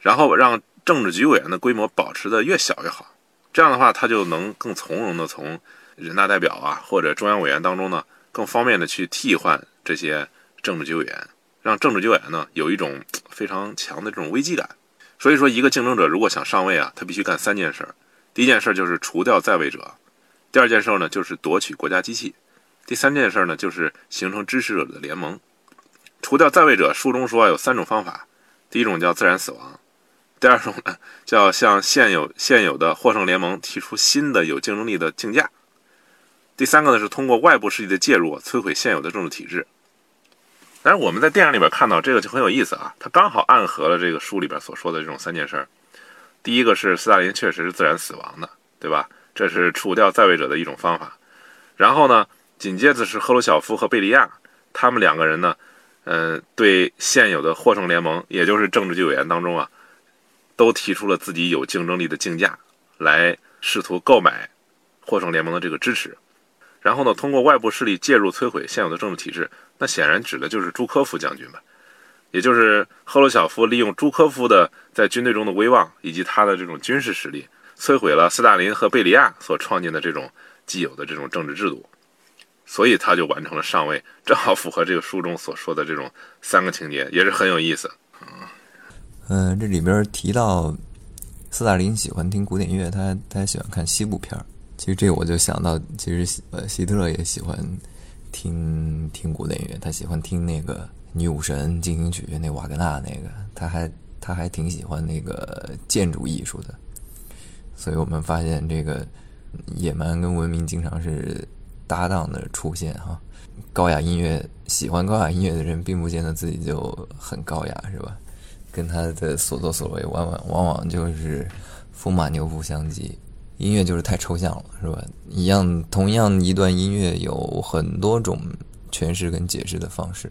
然后让政治局委员的规模保持的越小越好，这样的话，他就能更从容的从人大代表啊或者中央委员当中呢，更方便的去替换这些政治局委员。让政治局委员呢有一种 非常强的这种危机感，所以说一个竞争者如果想上位啊，他必须干三件事儿。第一件事就是除掉在位者；第二件事呢就是夺取国家机器；第三件事呢就是形成支持者的联盟。除掉在位者，书中说有三种方法：第一种叫自然死亡；第二种呢叫向现有现有的获胜联盟提出新的有竞争力的竞价；第三个呢是通过外部势力的介入摧毁现有的政治体制。但是我们在电影里边看到这个就很有意思啊，它刚好暗合了这个书里边所说的这种三件事儿。第一个是斯大林确实是自然死亡的，对吧？这是除掉在位者的一种方法。然后呢，紧接着是赫鲁晓夫和贝利亚，他们两个人呢，嗯，对现有的获胜联盟，也就是政治局委员当中啊，都提出了自己有竞争力的竞价，来试图购买获胜联盟的这个支持。然后呢，通过外部势力介入摧毁现有的政治体制。那显然指的就是朱科夫将军吧，也就是赫鲁晓夫利用朱科夫的在军队中的威望以及他的这种军事实力，摧毁了斯大林和贝利亚所创建的这种既有的这种政治制度，所以他就完成了上位，正好符合这个书中所说的这种三个情节，也是很有意思。嗯，这里边提到斯大林喜欢听古典乐，他他喜欢看西部片。其实这我就想到，其实呃希特勒也喜欢。听听古典乐，他喜欢听那个《女武神进行曲》，那瓦格纳那个，他还他还挺喜欢那个建筑艺术的。所以我们发现这个野蛮跟文明经常是搭档的出现哈。高雅音乐，喜欢高雅音乐的人，并不见得自己就很高雅，是吧？跟他的所作所为，往往往往就是风马牛不相及。音乐就是太抽象了，是吧？一样，同样一段音乐有很多种诠释跟解释的方式。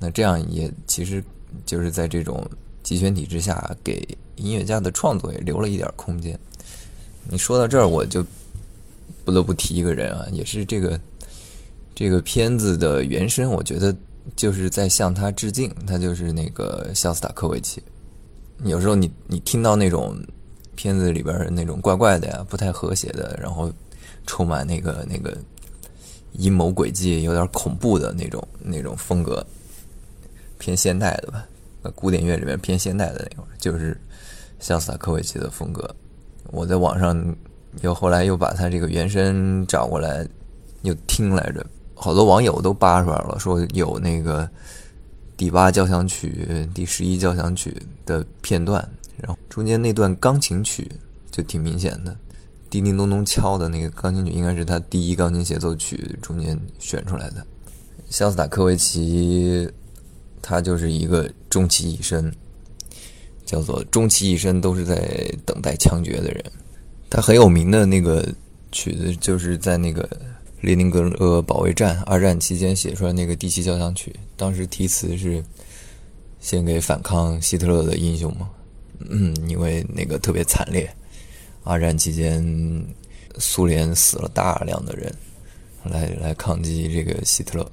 那这样也其实就是在这种集权体制下，给音乐家的创作也留了一点空间。你说到这儿，我就不得不提一个人啊，也是这个这个片子的原声，我觉得就是在向他致敬。他就是那个肖斯塔科维奇。有时候你你听到那种。片子里边那种怪怪的呀，不太和谐的，然后充满那个那个阴谋诡计，有点恐怖的那种那种风格，偏现代的吧？古典乐里面偏现代的那种，就是肖斯塔科维奇的风格。我在网上又后来又把他这个原声找过来，又听来着，好多网友都扒出来了，说有那个第八交响曲、第十一交响曲的片段，然后中间那段钢琴曲就挺明显的，叮叮咚咚敲的那个钢琴曲应该是他第一钢琴协奏曲中间选出来的。肖斯塔科维奇，他就是一个终其一生，叫做终其一生都是在等待枪决的人。他很有名的那个曲子，就是在那个列宁格勒保卫战二战期间写出来那个第七交响曲。当时题词是献给反抗希特勒的英雄嘛，嗯，因为那个特别惨烈，二战期间苏联死了大量的人，来来抗击这个希特勒。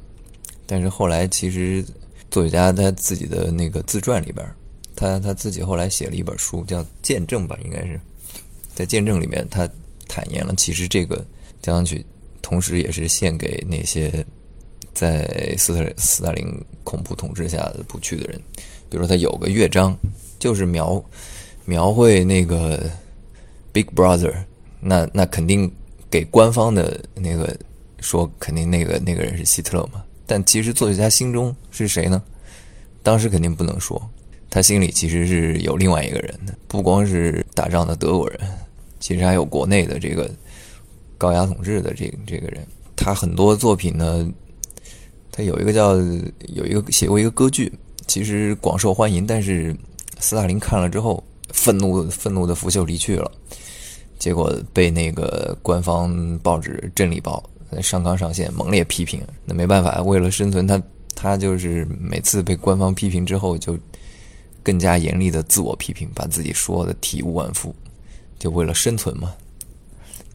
但是后来，其实作曲家他自己的那个自传里边，他他自己后来写了一本书，叫《见证》吧，应该是在《见证》里面，他坦言了，其实这个交响曲同时也是献给那些在斯特斯大林恐怖统治下的不屈的人。比如说，他有个乐章就是描描绘那个 Big Brother，那那肯定给官方的那个说，肯定那个那个人是希特勒嘛。但其实作曲家心中是谁呢？当时肯定不能说，他心里其实是有另外一个人的，不光是打仗的德国人，其实还有国内的这个高压统治的这这个人。他很多作品呢，他有一个叫有一个写过一个歌剧，其实广受欢迎，但是斯大林看了之后，愤怒愤怒的拂袖离去了，结果被那个官方报纸《真理报》。上纲上线，猛烈批评。那没办法，为了生存，他他就是每次被官方批评之后，就更加严厉的自我批评，把自己说的体无完肤，就为了生存嘛。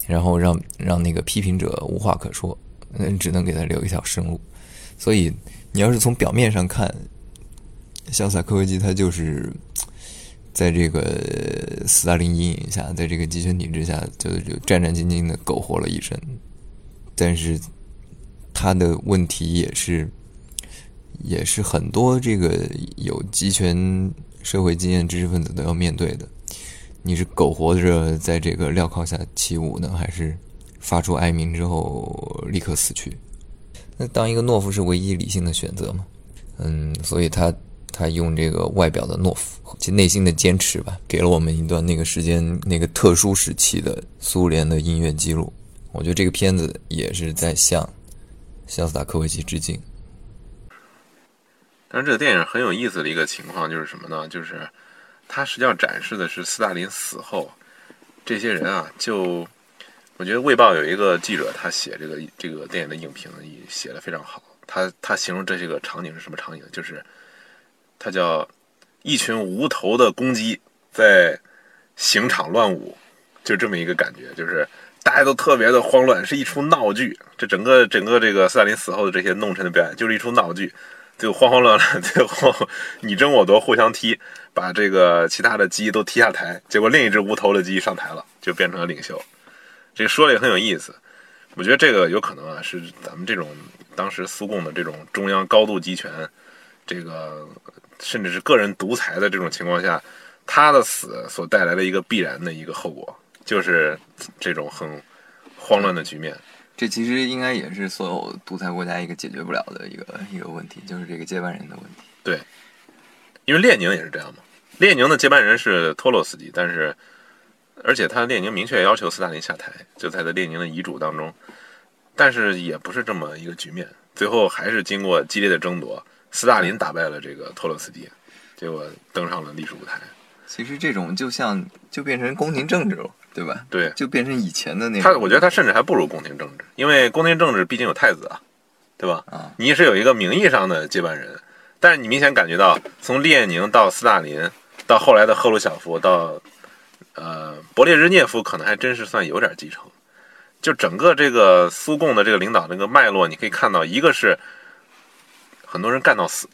然后让让那个批评者无话可说，嗯，只能给他留一条生路。所以，你要是从表面上看，潇洒科维奇他就是在这个斯大林阴影下，在这个集权体制下，就就战战兢兢的苟活了一生。但是，他的问题也是，也是很多这个有集权社会经验知识分子都要面对的。你是苟活着在这个镣铐下起舞呢，还是发出哀鸣之后立刻死去？那当一个懦夫是唯一理性的选择吗？嗯，所以他他用这个外表的懦夫，其内心的坚持吧，给了我们一段那个时间那个特殊时期的苏联的音乐记录。我觉得这个片子也是在向肖斯塔科维奇致敬。但是这个电影很有意思的一个情况就是什么呢？就是它实际上展示的是斯大林死后，这些人啊，就我觉得《卫报》有一个记者，他写这个这个电影的影评也写的非常好。他他形容这些个场景是什么场景？就是他叫一群无头的公鸡在刑场乱舞，就这么一个感觉，就是。大家都特别的慌乱，是一出闹剧。这整个整个这个斯大林死后的这些弄臣的表演，就是一出闹剧。最后慌慌乱乱，最后 你争我夺，互相踢，把这个其他的鸡都踢下台。结果另一只无头的鸡上台了，就变成了领袖。这个说的也很有意思。我觉得这个有可能啊，是咱们这种当时苏共的这种中央高度集权，这个甚至是个人独裁的这种情况下，他的死所带来的一个必然的一个后果。就是这种很慌乱的局面，这其实应该也是所有独裁国家一个解决不了的一个一个问题，就是这个接班人的问题。对，因为列宁也是这样嘛。列宁的接班人是托洛斯基，但是而且他列宁明确要求斯大林下台，就在他列宁的遗嘱当中。但是也不是这么一个局面，最后还是经过激烈的争夺，斯大林打败了这个托洛斯基，结果登上了历史舞台。其实这种就像就变成宫廷政治了。对吧？对，就变成以前的那。他我觉得他甚至还不如宫廷政治，因为宫廷政治毕竟有太子啊，对吧？啊，你是有一个名义上的接班人，但是你明显感觉到，从列宁到斯大林，到后来的赫鲁晓夫，到呃勃列日涅夫，可能还真是算有点继承。就整个这个苏共的这个领导这个脉络，你可以看到，一个是很多人干到死，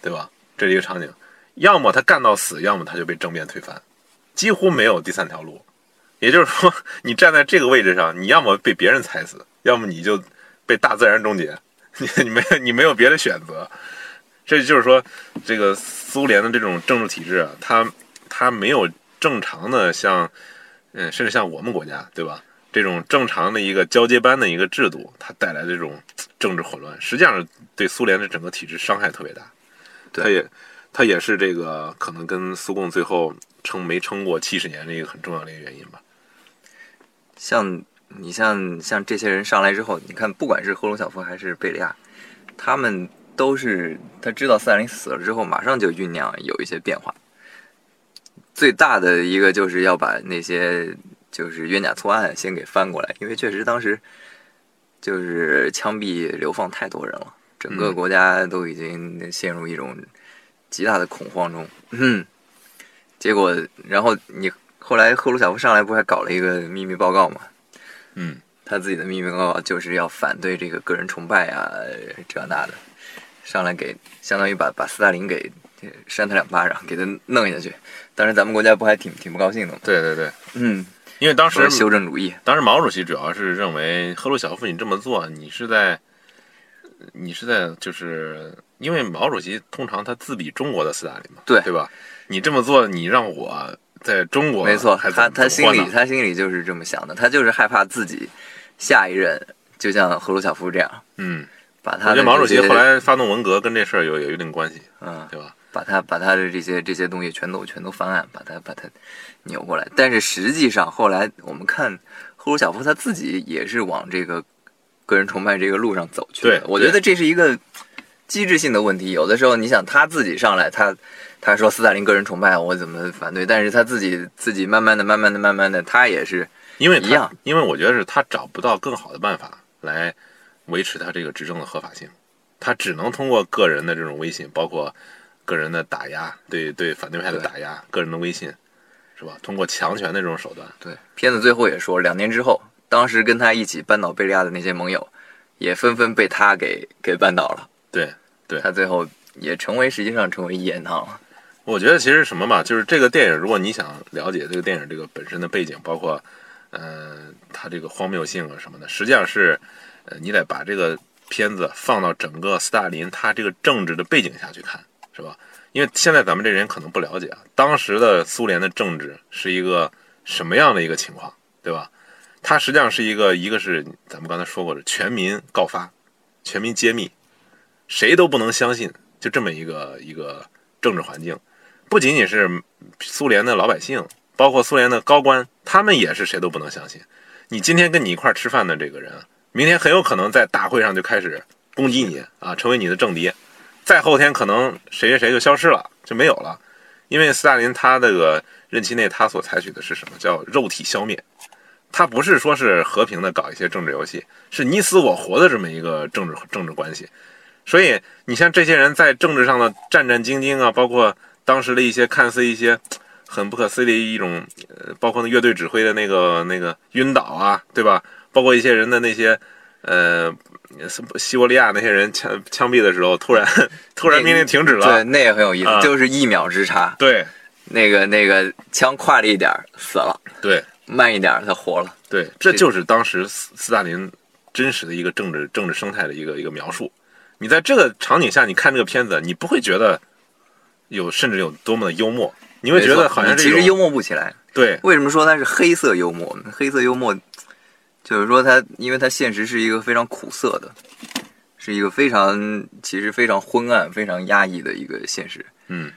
对吧？这是一个场景，要么他干到死，要么他就被政变推翻，几乎没有第三条路。也就是说，你站在这个位置上，你要么被别人踩死，要么你就被大自然终结。你你没你没有别的选择。这就是说，这个苏联的这种政治体制啊，它它没有正常的像，嗯，甚至像我们国家，对吧？这种正常的一个交接班的一个制度，它带来的这种政治混乱，实际上对苏联的整个体制伤害特别大。它也它也是这个可能跟苏共最后撑没撑过七十年的一个很重要的一个原因吧。像你像像这些人上来之后，你看，不管是赫鲁晓夫还是贝利亚，他们都是他知道斯大林死了之后，马上就酝酿有一些变化。最大的一个就是要把那些就是冤假错案先给翻过来，因为确实当时就是枪毙流放太多人了，整个嗯国家都已经陷入一种极大的恐慌中。嗯，结果然后你后来赫鲁晓夫上来不还搞了一个秘密报告吗？嗯，他自己的秘密报告就是要反对这个个人崇拜啊，这那的，上来给相当于把把斯大林给扇他两巴掌，给他弄下去。当时咱们国家不还挺挺不高兴的吗？对对对，嗯，因为当时修正主义，当时毛主席主要是认为赫鲁晓夫你这么做，你是在，你是在就是因为毛主席通常他自比中国的斯大林嘛，对对吧？你这么做，你让我在中国没错，他他心里他心里就是这么想的，他就是害怕自己下一任就像赫鲁晓夫这样，嗯，把他的我觉得毛主席后来发动文革跟这事儿有有一定关系，嗯，对吧？把他把他的这些这些东西全都全都翻案，把他把他扭过来。但是实际上后来我们看赫鲁晓夫他自己也是往这个个人崇拜这个路上走去的对。我觉得这是一个机制性的问题。有的时候你想他自己上来，他他说斯大林个人崇拜我怎么反对，但是他自己自己慢慢的慢慢的慢慢的他也是因为一样，因为我觉得是他找不到更好的办法来维持他这个执政的合法性，他只能通过个人的这种威信，包括个人的打压，对对反对派的打压，个人的威信，是吧？通过强权的这种手段，对，片子最后也说，两年之后，当时跟他一起扳倒贝利亚的那些盟友，也纷纷被他给给扳倒了。对。对他最后也成为实际上成为一言堂了。我觉得其实什么嘛，就是这个电影，如果你想了解这个电影这个本身的背景，包括，呃，它这个荒谬性啊什么的，实际上是，呃，你得把这个片子放到整个斯大林他这个政治的背景下去看，是吧？因为现在咱们这人可能不了解啊，当时的苏联的政治是一个什么样的一个情况，对吧？它实际上是一个，一个是咱们刚才说过的全民告发、全民揭秘，谁都不能相信，就这么一个一个政治环境。不仅仅是苏联的老百姓，包括苏联的高官，他们也是谁都不能相信。你今天跟你一块吃饭的这个人，明天很有可能在大会上就开始攻击你啊，成为你的政敌。再后天可能谁谁谁就消失了，就没有了。因为斯大林他这个任期内他所采取的是什么叫肉体消灭，他不是说是和平的搞一些政治游戏，是你死我活的这么一个政治政治关系。所以你像这些人在政治上的战战兢兢啊，包括当时的一些看似一些很不可思议的一种，呃，包括那乐队指挥的那个那个晕倒啊，对吧？包括一些人的那些，呃，西伯利亚那些人枪枪毙的时候，突然 突然命令停止了对，那也很有意思，啊就是一秒之差，对那个那个枪快了一点死了，对慢一点儿他活了。对，这就是当时斯斯大林真实的一个政治政治生态的一个一个描述。你在这个场景下，你看这个片子，你不会觉得有甚至有多么的幽默，你会觉得好像其实幽默不起来。对为什么说它是黑色幽默呢？黑色幽默就是说它，因为它现实是一个非常苦涩的，是一个非常其实非常昏暗、非常压抑的一个现实。嗯，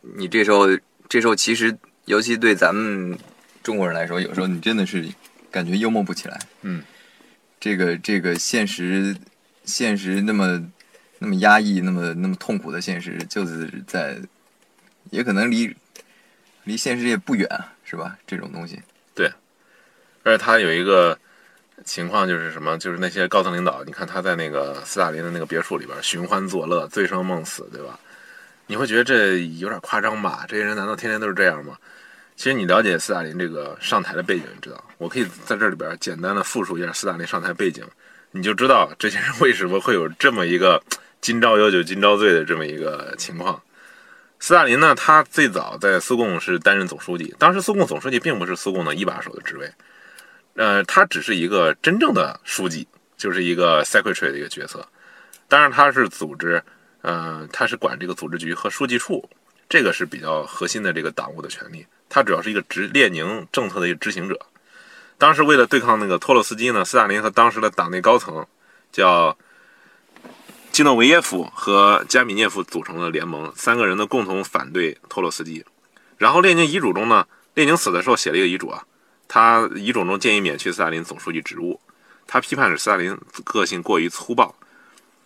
你这时候这时候其实，尤其对咱们中国人来说，有时候你真的是感觉幽默不起来。嗯，这个这个现实现实那么那么压抑、那么那么痛苦的现实，就是在也可能离离现实也不远，是吧？这种东西。而且他有一个情况就是什么，就是那些高层领导，你看他在那个斯大林的那个别墅里边寻欢作乐、醉生梦死，对吧？你会觉得这有点夸张吧？这些人难道天天都是这样吗？其实你了解斯大林这个上台的背景，你知道，我可以在这里边简单的复述一下斯大林上台背景，你就知道这些人为什么会有这么一个今朝有酒今朝醉的这么一个情况。斯大林呢，他最早在苏共是担任总书记，当时苏共总书记并不是苏共的一把手的职位，呃，他只是一个真正的书记，就是一个 secretary 的一个角色。当然，他是组织，呃，他是管这个组织局和书记处，这个是比较核心的这个党务的权利。他主要是一个执列宁政策的一个执行者。当时为了对抗那个托洛斯基呢，斯大林和当时的党内高层叫基诺维耶夫和加米涅夫组成了联盟，三个人呢共同反对托洛斯基。然后列宁遗嘱中呢，列宁死的时候写了一个遗嘱啊，他遗嘱中建议免去斯大林总书记职务，他批判是斯大林个性过于粗暴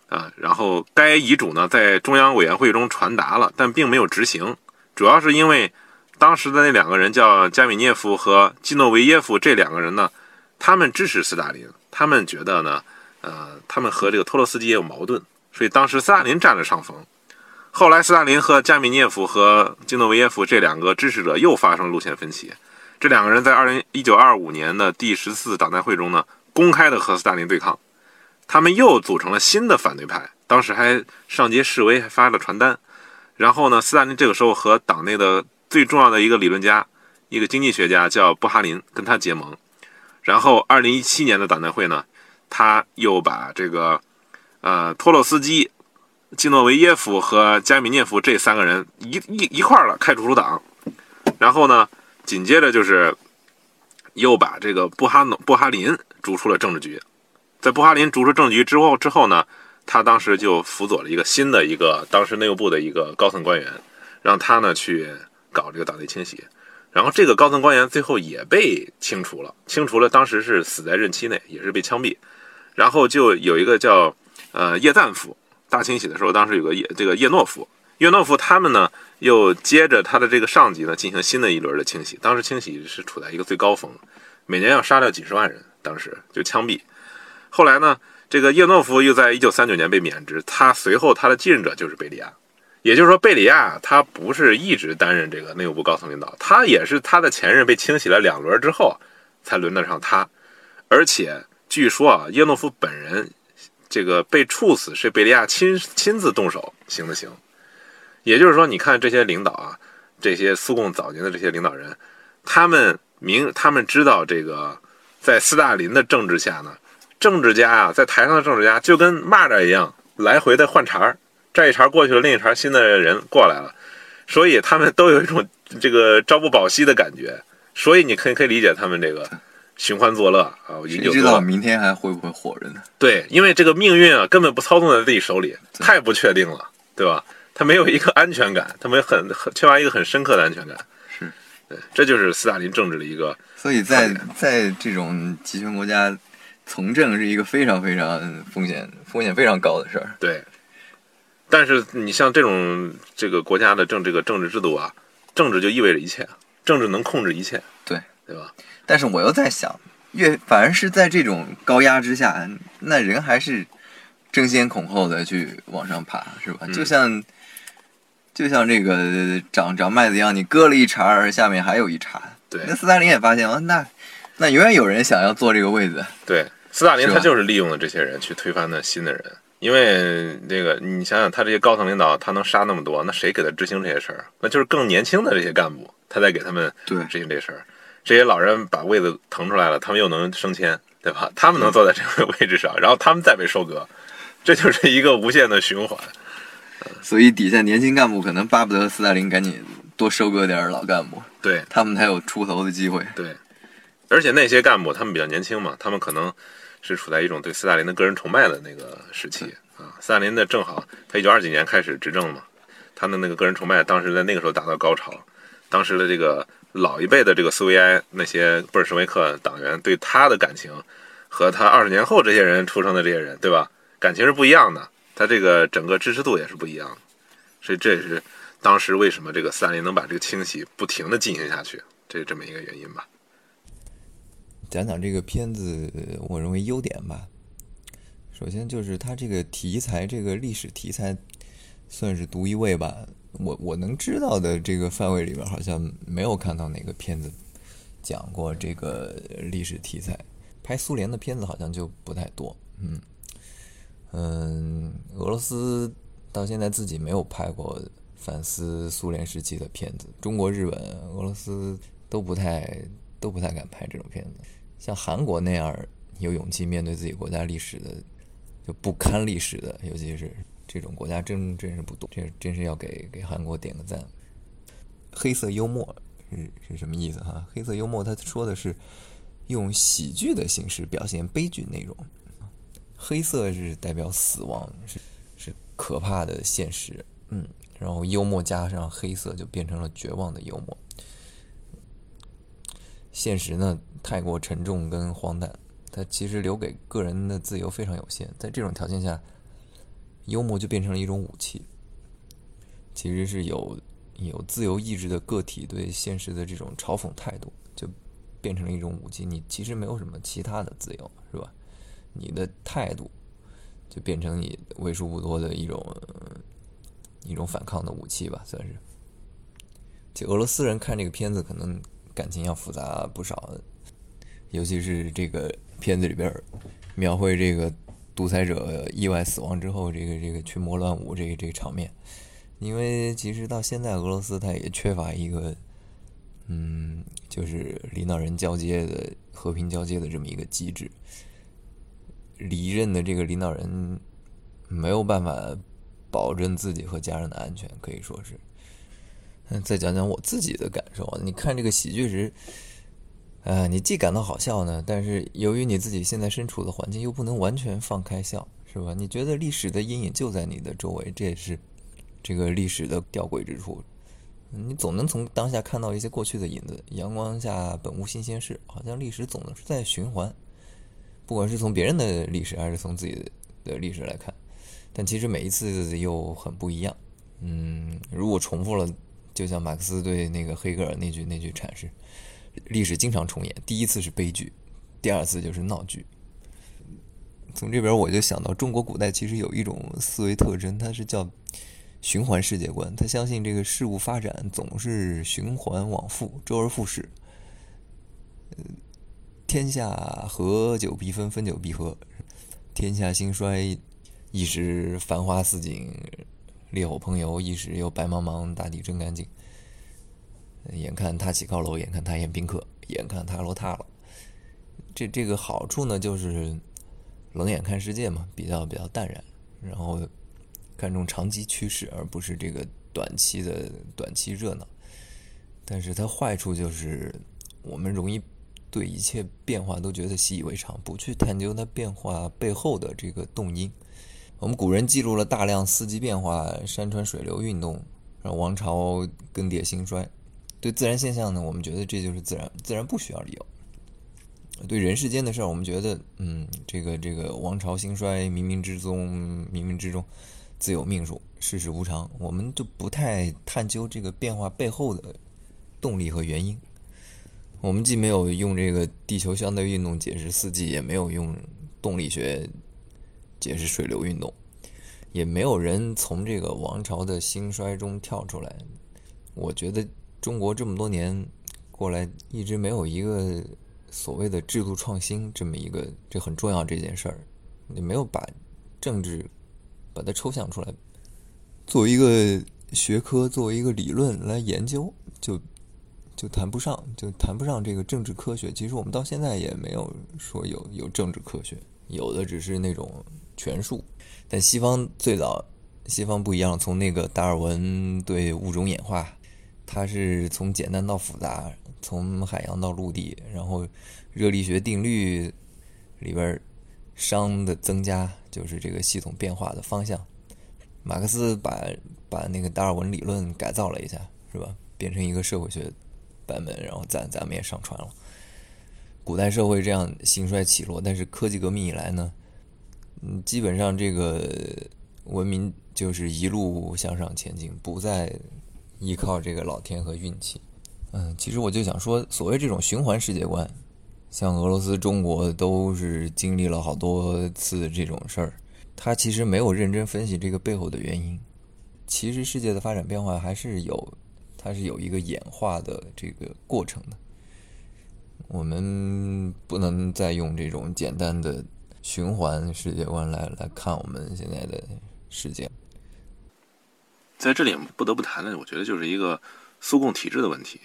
啊。然后该遗嘱呢在中央委员会中传达了，但并没有执行，主要是因为当时的那两个人叫加米涅夫和基诺维耶夫这两个人呢，他们支持斯大林，他们觉得呢，呃，他们和这个托洛斯基也有矛盾。所以当时斯大林占了上风，后来斯大林和加米涅夫和基诺维耶夫这两个支持者又发生路线分歧，这两个人在二零一九二五年的第十四党代会中呢，公开的和斯大林对抗，他们又组成了新的反对派，当时还上街示威，还发了传单。然后呢，斯大林这个时候和党内的最重要的一个理论家、一个经济学家叫布哈林跟他结盟。然后二零一七年的党代会呢，他又把这个。呃，托洛斯基、基诺维耶夫和加米涅夫这三个人一一一块儿了，开除出党。然后呢，紧接着就是又把这个布哈诺布哈林逐出了政治局。在布哈林逐出政治局之后之后呢，他当时就辅佐了一个新的一个当时内务部的一个高层官员，让他呢去搞这个党内清洗。然后这个高层官员最后也被清除了，清除了，当时是死在任期内，也是被枪毙。然后就有一个叫。呃，叶赞夫大清洗的时候，当时有个叶这个叶诺夫，叶诺夫他们呢又接着他的这个上级呢进行新的一轮的清洗。当时清洗是处在一个最高峰，每年要杀掉几十万人，当时就枪毙。后来呢，这个叶诺夫又在一九三九年被免职，他随后他的继任者就是贝利亚，也就是说贝利亚他不是一直担任这个内务部高层领导，他也是他的前任被清洗了两轮之后才轮得上他。而且据说啊，叶诺夫本人。这个被处死是贝利亚亲亲自动手行的刑，也就是说，你看这些领导啊，这些苏共早年的这些领导人，他们明他们知道这个，在斯大林的政治下呢，政治家啊，在台上的政治家就跟蚂蚱一样，来回的换茬儿，这一茬过去了，另一茬新的人过来了，所以他们都有一种这个朝不保夕的感觉，所以你可以可以理解他们这个。寻欢作乐啊！谁知道明天还会不会火着呢？对，因为这个命运啊，根本不操纵在自己手里，太不确定了，对吧？他没有一个安全感，他没很很缺乏一个很深刻的安全感。是，对，这就是斯大林政治的一个。所以在在这种集权国家，从政是一个非常非常风险风险非常高的事儿。对，但是你像这种这个国家的政这个政治制度啊，政治就意味着一切，政治能控制一切。对，对吧？但是我又在想，越反而是在这种高压之下，那人还是争先恐后的去往上爬，是吧？就像就像这个长长麦子一样，你割了一茬儿，下面还有一茬。对，那斯大林也发现了，那那永远有人想要坐这个位子。对，斯大林他就是利用了这些人去推翻那新的人，因为这个你想想，他这些高层领导，他能杀那么多，那谁给他执行这些事儿？那就是更年轻的这些干部，他在给他们执行这事儿。这些老人把位子腾出来了，他们又能升迁，对吧？他们能坐在这个位置上，然后他们再被收割，这就是一个无限的循环。所以底下年轻干部可能巴不得斯大林赶紧多收割点老干部，对他们才有出头的机会。对，而且那些干部他们比较年轻嘛，他们可能是处在一种对斯大林的个人崇拜的那个时期啊。斯大林的正好他一九二几年开始执政嘛，他的那个个人崇拜当时在那个时候达到高潮，当时的这个。老一辈的这个苏维埃那些布尔什维克党员对他的感情，和他二十年后这些人出生的这些人，对吧？感情是不一样的，他这个整个支持度也是不一样的，所以这也是当时为什么这个斯大林能把这个清洗不停的进行下去，这是这么一个原因吧。讲讲这个片子，我认为优点吧。首先就是它这个题材，这个历史题材算是独一位吧。我我能知道的这个范围里边，好像没有看到哪个片子讲过这个历史题材。拍苏联的片子好像就不太多。嗯嗯，俄罗斯到现在自己没有拍过反思苏联时期的片子。中国、日本、俄罗斯都不太都不太敢拍这种片子。像韩国那样有勇气面对自己国家历史的，就不堪历史的，尤其是。这种国家真真是不多，这真是要给给韩国点个赞。黑色幽默是是什么意思哈？黑色幽默他说的是，用喜剧的形式表现悲剧内容。黑色是代表死亡，是是可怕的现实，嗯，然后幽默加上黑色就变成了绝望的幽默。现实呢太过沉重跟荒诞，它其实留给个人的自由非常有限，在这种条件下，幽默就变成了一种武器。其实是有有自由意志的个体对现实的这种嘲讽态度，就变成了一种武器。你其实没有什么其他的自由，你的态度就变成你为数不多的一种一种反抗的武器吧，算是。就俄罗斯人看这个片子，可能感情要复杂不少，尤其是这个片子里边描绘这个独裁者意外死亡之后，这个这个群魔乱舞这个这个场面。因为其实到现在，俄罗斯它也缺乏一个，嗯，就是领导人交接的和平交接的这么一个机制。离任的这个领导人没有办法保证自己和家人的安全，可以说是。嗯，再讲讲我自己的感受啊，你看这个喜剧时，啊，你既感到好笑呢，但是由于你自己现在身处的环境又不能完全放开笑，是吧？你觉得历史的阴影就在你的周围，这也是。这个历史的吊诡之处，你总能从当下看到一些过去的影子。阳光下本无新鲜事，好像历史总是在循环。不管是从别人的历史，还是从自己的历史来看，但其实每一次又很不一样。嗯，如果重复了，就像马克思对那个黑格尔那句那句阐释：历史经常重演，第一次是悲剧，第二次就是闹剧。从这边我就想到，中国古代其实有一种思维特征，它是叫。循环世界观，他相信这个事物发展总是循环往复，周而复始。天下合久必分，分久必合。天下兴衰，一时繁花似锦，烈火烹油；一时又白茫茫，大地真干净。眼看他起高楼，眼看他宴宾客，眼看他楼塌了。这这个好处呢，就是冷眼看世界嘛，比较比较淡然，然后。看重长期趋势，而不是这个短期的短期热闹。但是它坏处就是，我们容易对一切变化都觉得习以为常，不去探究它变化背后的这个动因。我们古人记录了大量四季变化、山川水流运动、让王朝更迭兴衰。对自然现象呢，我们觉得这就是自然，自然不需要理由。对人世间的事儿，我们觉得，嗯，这个这个王朝兴衰，冥冥之中，冥冥之中。自有命数，世事无常，我们就不太探究这个变化背后的动力和原因。我们既没有用这个地球相对运动解释四季，也没有用动力学解释水流运动，也没有人从这个王朝的兴衰中跳出来。我觉得中国这么多年过来，一直没有一个所谓的制度创新这么一个，这很重要这件事儿，你没有把政治。把它抽象出来，作为一个学科，作为一个理论来研究，就就谈不上，就谈不上这个政治科学。其实我们到现在也没有说有有政治科学，有的只是那种权术。但西方最早，西方不一样，从那个达尔文对物种演化，它是从简单到复杂，从海洋到陆地，然后热力学定律里边。熵的增加就是这个系统变化的方向。马克思把把那个达尔文理论改造了一下，是吧？变成一个社会学版本，然后咱咱们也上传了。古代社会这样兴衰起落，但是科技革命以来呢，嗯，基本上这个文明就是一路向上前进，不再依靠这个老天和运气。嗯，其实我就想说，所谓这种循环世界观。像俄罗斯、中国都是经历了好多次这种事儿，他其实没有认真分析这个背后的原因。其实世界的发展变化还是有，它是有一个演化的这个过程的。我们不能再用这种简单的循环世界观来来看我们现在的世界。在这里不得不谈的，我觉得就是一个苏共体制的问题。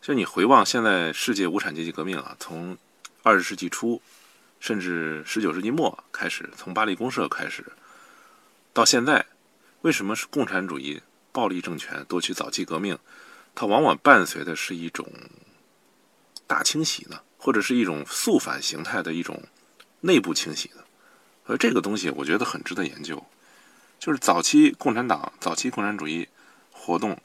就你回望现在世界无产阶级革命啊，从二十世纪初，甚至十九世纪末开始，从巴黎公社开始，到现在，为什么是共产主义暴力政权夺取早期革命？它往往伴随的是一种大清洗呢？或者是一种肃反形态的一种内部清洗的。而这个东西，我觉得很值得研究。就是早期共产党、早期共产主义活动，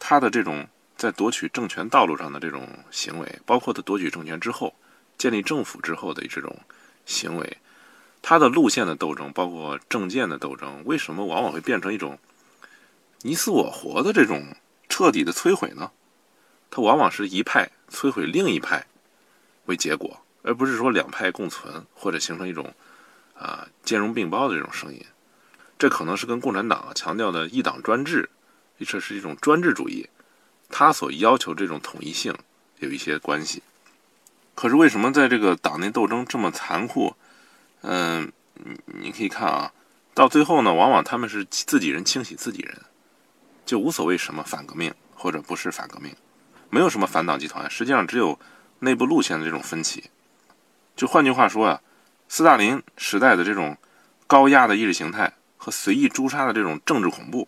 它的这种在夺取政权道路上的这种行为，包括他夺取政权之后、建立政府之后的这种行为，它的路线的斗争，包括政见的斗争，为什么往往会变成一种你死我活的这种彻底的摧毁呢？它往往是一派摧毁另一派为结果，而不是说两派共存或者形成一种啊兼容并包的这种声音。这可能是跟共产党强调的一党专制，这是一种专制主义，他所要求这种统一性有一些关系。可是为什么在这个党内斗争这么残酷？嗯，你可以看啊，到最后呢，往往他们是自己人清洗自己人，就无所谓什么反革命或者不是反革命，没有什么反党集团，实际上只有内部路线的这种分歧。就换句话说啊，斯大林时代的这种高压的意识形态。和随意诛杀的这种政治恐怖，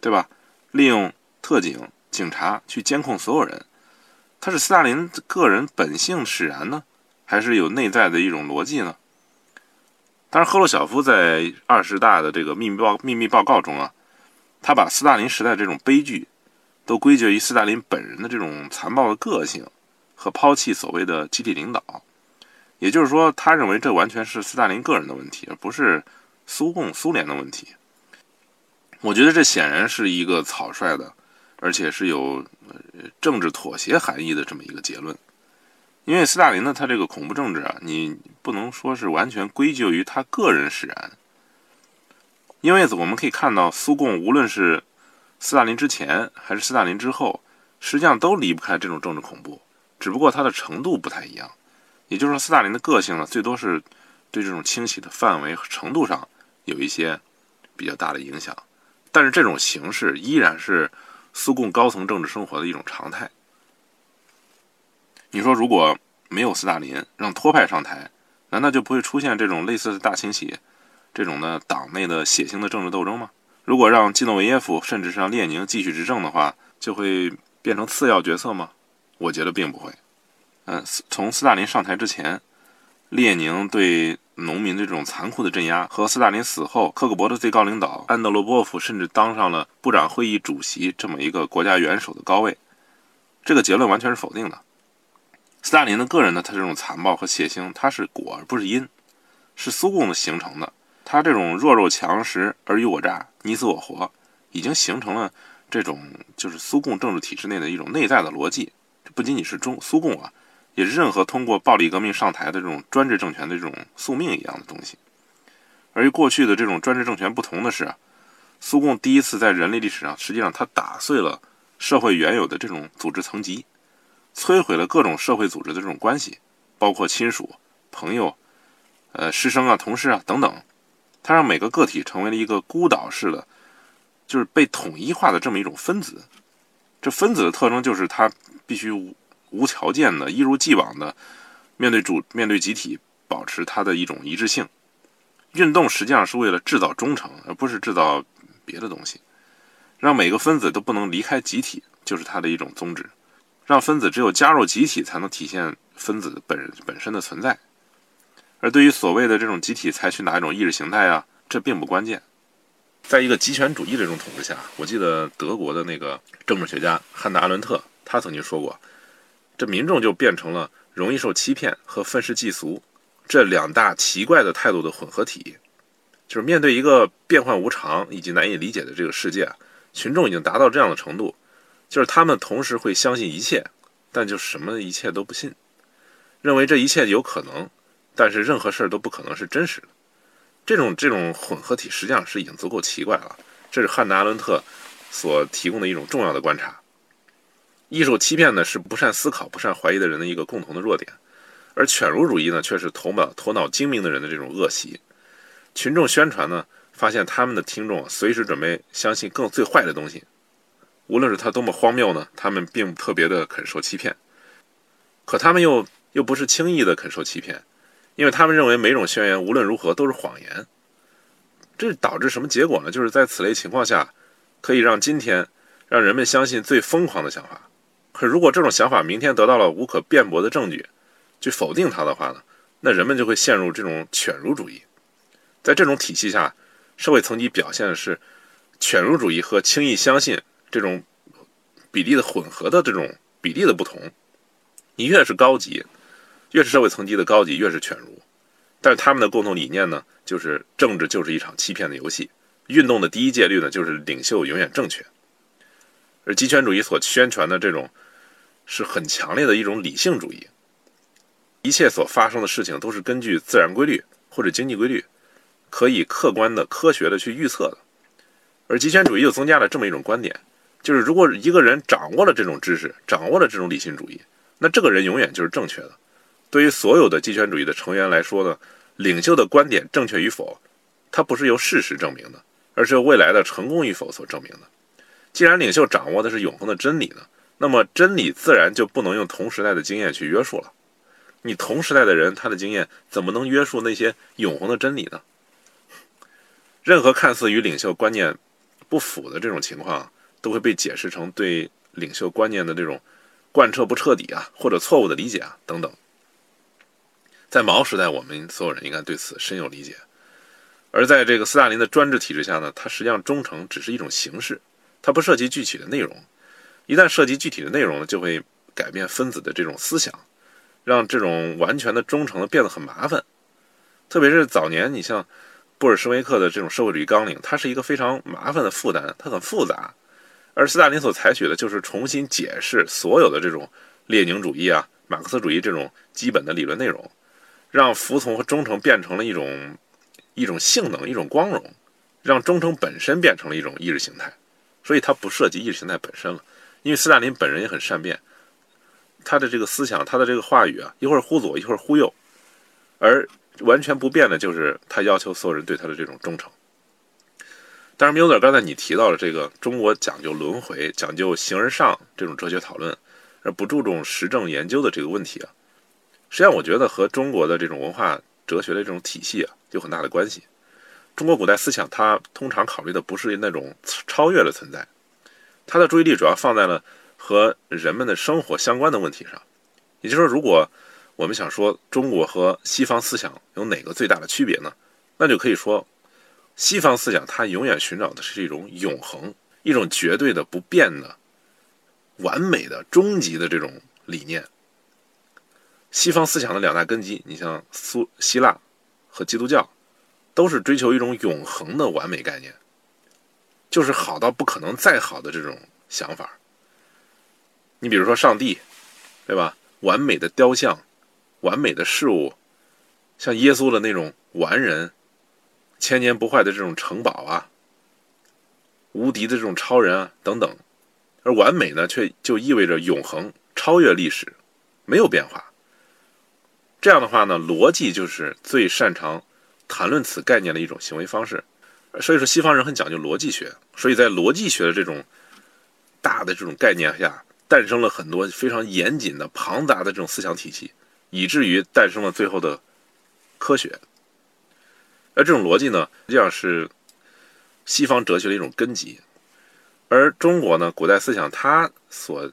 对吧？利用特警、警察去监控所有人，他是斯大林个人本性使然呢，还是有内在的一种逻辑呢？但是赫鲁晓夫在二十大的这个秘密报秘密报告中啊，他把斯大林时代这种悲剧都归结于斯大林本人的这种残暴的个性和抛弃所谓的集体领导，也就是说，他认为这完全是斯大林个人的问题，而不是。苏共、苏联的问题，我觉得这显然是一个草率的，而且是有政治妥协含义的这么一个结论。因为斯大林呢，他这个恐怖政治啊，你不能说是完全归咎于他个人使然。因为我们可以看到，苏共无论是斯大林之前还是斯大林之后，实际上都离不开这种政治恐怖，只不过它的程度不太一样。也就是说，斯大林的个性呢，最多是对这种清洗的范围和程度上。有一些比较大的影响，但是这种形式依然是苏共高层政治生活的一种常态。你说如果没有斯大林，让托派上台，难道就不会出现这种类似的大清洗、这种的党内的血腥的政治斗争吗？如果让季诺维耶夫，甚至是让列宁继续执政的话，就会变成次要角色吗？我觉得并不会。嗯，从斯大林上台之前，列宁对。农民的这种残酷的镇压，和斯大林死后，克格勃的最高领导安德罗波夫甚至当上了部长会议主席这么一个国家元首的高位，这个结论完全是否定的。斯大林的个人呢，他这种残暴和血腥，他是果而不是因，是苏共的形成的。他这种弱肉强食、尔虞我诈、你死我活，已经形成了这种就是苏共政治体制内的一种内在的逻辑。这不仅仅是中苏共啊。也是任何通过暴力革命上台的这种专制政权的这种宿命一样的东西。而与过去的这种专制政权不同的是，苏共第一次在人类历史上，实际上它打碎了社会原有的这种组织层级，摧毁了各种社会组织的这种关系，包括亲属、朋友、呃师生啊、同事啊等等。它让每个个体成为了一个孤岛式的，就是被统一化的这么一种分子。这分子的特征就是它必须。无条件的、一如既往的面对主、面对集体，保持它的一种一致性。运动实际上是为了制造忠诚，而不是制造别的东西。让每个分子都不能离开集体，就是它的一种宗旨。让分子只有加入集体，才能体现分子本本身的存在。而对于所谓的这种集体采取哪一种意识形态啊，这并不关键。在一个极权主义的这种统治下，我记得德国的那个政治学家汉娜·阿伦特，他曾经说过。这民众就变成了容易受欺骗和愤世嫉俗这两大奇怪的态度的混合体，就是面对一个变幻无常以及难以理解的这个世界，群众已经达到这样的程度，就是他们同时会相信一切，但就什么一切都不信，认为这一切有可能，但是任何事儿都不可能是真实的。这种这种混合体实际上是已经足够奇怪了。这是汉娜·阿伦特所提供的一种重要的观察。艺术欺骗呢是不善思考、不善怀疑的人的一个共同的弱点，而犬儒主义呢却是头脑头脑精明的人的这种恶习。群众宣传呢，发现他们的听众随时准备相信更最坏的东西，无论是他多么荒谬呢，他们并不特别的肯受欺骗。可他们又又不是轻易的肯受欺骗，因为他们认为每种宣言无论如何都是谎言。这导致什么结果呢？就是在此类情况下，可以让今天让人们相信最疯狂的想法。可如果这种想法明天得到了无可辩驳的证据，去否定它的话呢，那人们就会陷入这种犬儒主义。在这种体系下，社会层级表现的是犬儒主义和轻易相信这种比例的混合的这种比例的不同。你越是高级，越是社会层级的高级，越是犬儒。但是他们的共同理念呢，就是政治就是一场欺骗的游戏。运动的第一戒律呢，就是领袖永远正确。而极权主义所宣传的这种是很强烈的一种理性主义，一切所发生的事情都是根据自然规律或者经济规律，可以客观的、科学的去预测的。而极权主义又增加了这么一种观点，就是如果一个人掌握了这种知识，掌握了这种理性主义，那这个人永远就是正确的。对于所有的极权主义的成员来说呢，领袖的观点正确与否，它不是由事实证明的，而是由未来的成功与否所证明的。既然领袖掌握的是永恒的真理呢，那么真理自然就不能用同时代的经验去约束了。你同时代的人，他的经验怎么能约束那些永恒的真理呢？任何看似与领袖观念不符的这种情况，都会被解释成对领袖观念的这种贯彻不彻底啊，或者错误的理解啊等等。在毛时代，我们所有人应该对此深有理解。而在这个斯大林的专制体制下呢，它实际上忠诚只是一种形式。它不涉及具体的内容，一旦涉及具体的内容呢，就会改变分子的这种思想，让这种完全的忠诚呢变得很麻烦。特别是早年，你像布尔什维克的这种社会主义纲领，它是一个非常麻烦的负担，它很复杂。而斯大林所采取的就是重新解释所有的这种列宁主义啊、马克思主义这种基本的理论内容，让服从和忠诚变成了一种一种性能、一种光荣，让忠诚本身变成了一种意识形态。所以它不涉及意识形态本身了，因为斯大林本人也很善变，他的这个思想，他的这个话语啊，一会儿忽左，一会儿忽右，而完全不变的就是他要求所有人对他的这种忠诚。但是缪德刚才你提到了这个中国讲究轮回、讲究形而上这种哲学讨论，而不注重实证研究的这个问题啊，实际上我觉得和中国的这种文化哲学的这种体系啊有很大的关系。中国古代思想，它通常考虑的不是那种超越的存在，它的注意力主要放在了和人们的生活相关的问题上。也就是说，如果我们想说中国和西方思想有哪个最大的区别呢？那就可以说，西方思想它永远寻找的是一种永恒、一种绝对的、不变的、完美的、终极的这种理念。西方思想的两大根基，你像苏希腊和基督教。都是追求一种永恒的完美概念，就是好到不可能再好的这种想法。你比如说上帝，对吧？完美的雕像，完美的事物，像耶稣的那种完人，千年不坏的这种城堡啊，无敌的这种超人啊等等。而完美呢，却就意味着永恒、超越历史，没有变化。这样的话呢，逻辑就是最擅长。谈论此概念的一种行为方式，所以说西方人很讲究逻辑学，所以在逻辑学的这种大的这种概念下，诞生了很多非常严谨的庞杂的这种思想体系，以至于诞生了最后的科学。而这种逻辑呢，实际上是西方哲学的一种根基，而中国呢，古代思想它所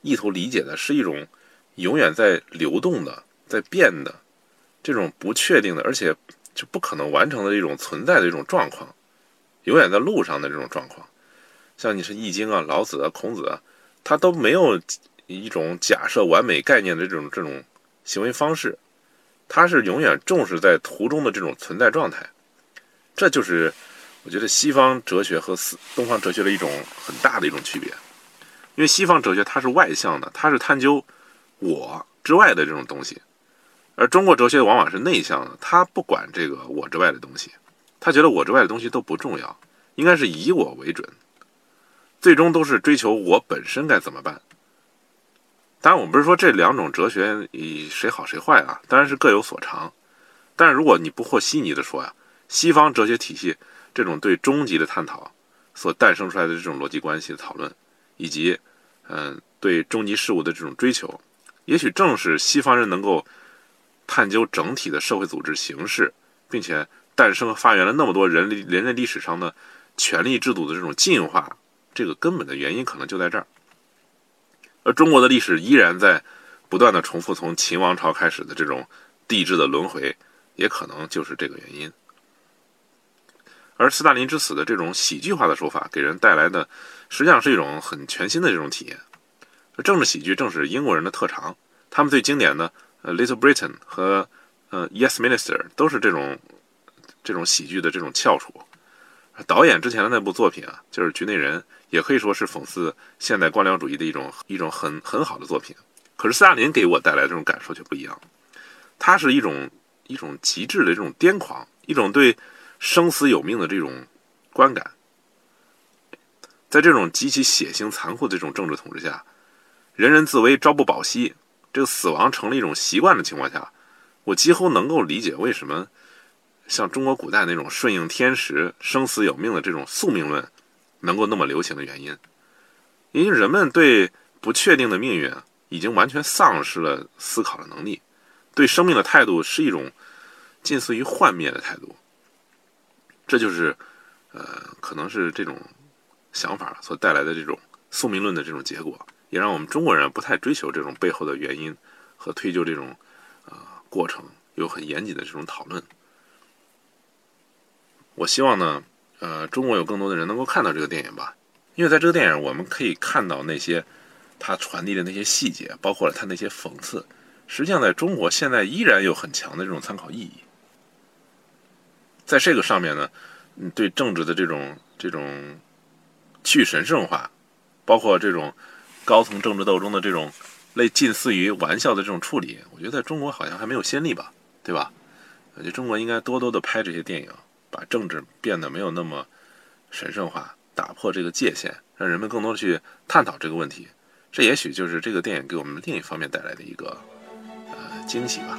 意图理解的是一种永远在流动的、在变的这种不确定的，而且。就不可能完成的一种存在的一种状况，永远在路上的这种状况，像你是《易经》啊、老子啊、孔子啊，他都没有一种假设完美概念的这种这种行为方式，他是永远重视在途中的这种存在状态。这就是我觉得西方哲学和西东方哲学的一种很大的一种区别，因为西方哲学它是外向的，它是探究我之外的这种东西。而中国哲学往往是内向的，他不管这个我之外的东西，他觉得我之外的东西都不重要，应该是以我为准，最终都是追求我本身该怎么办。当然，我们不是说这两种哲学以谁好谁坏啊，当然是各有所长。但是如果你不和稀泥的说呀，西方哲学体系这种对终极的探讨所诞生出来的这种逻辑关系的讨论，以及嗯对终极事物的这种追求，也许正是西方人能够。探究整体的社会组织形式，并且诞生和发源了那么多人类人类历史上的权力制度的这种进化，这个根本的原因可能就在这儿。而中国的历史依然在不断的重复从秦王朝开始的这种帝制的轮回，也可能就是这个原因。而斯大林之死的这种喜剧化的手法，给人带来的实际上是一种很全新的这种体验。政治喜剧正是英国人的特长，他们最经典的呃《Little Britain》和呃《Yes Minister》都是这种这种喜剧的这种翘楚。导演之前的那部作品啊，就是《局内人》，也可以说是讽刺现代官僚主义的一种一种很很好的作品。可是斯大林给我带来这种感受却不一样，他是一种一种极致的这种癫狂，一种对生死有命的这种观感。在这种极其血腥残酷的这种政治统治下。人人自危，朝不保夕，这个死亡成了一种习惯的情况下，我几乎能够理解为什么像中国古代那种顺应天时、生死有命的这种宿命论能够那么流行的原因。因为人们对不确定的命运已经完全丧失了思考的能力，对生命的态度是一种近似于幻灭的态度。这就是，呃，可能是这种想法所带来的这种宿命论的这种结果。也让我们中国人不太追求这种背后的原因和推究这种啊过程，有很严谨的这种讨论。我希望呢，呃，中国有更多的人能够看到这个电影吧，因为在这个电影，我们可以看到那些他传递的那些细节，包括了他那些讽刺，实际上在中国现在依然有很强的这种参考意义。在这个上面呢，嗯对政治的这种这种去神圣化，包括这种。高层政治斗争的这种类近似于玩笑的这种处理，我觉得在中国好像还没有先例吧，对吧？我觉得中国应该多多的拍这些电影，把政治变得没有那么神圣化，打破这个界限，让人们更多的去探讨这个问题。这也许就是这个电影给我们另一方面带来的一个呃惊喜吧。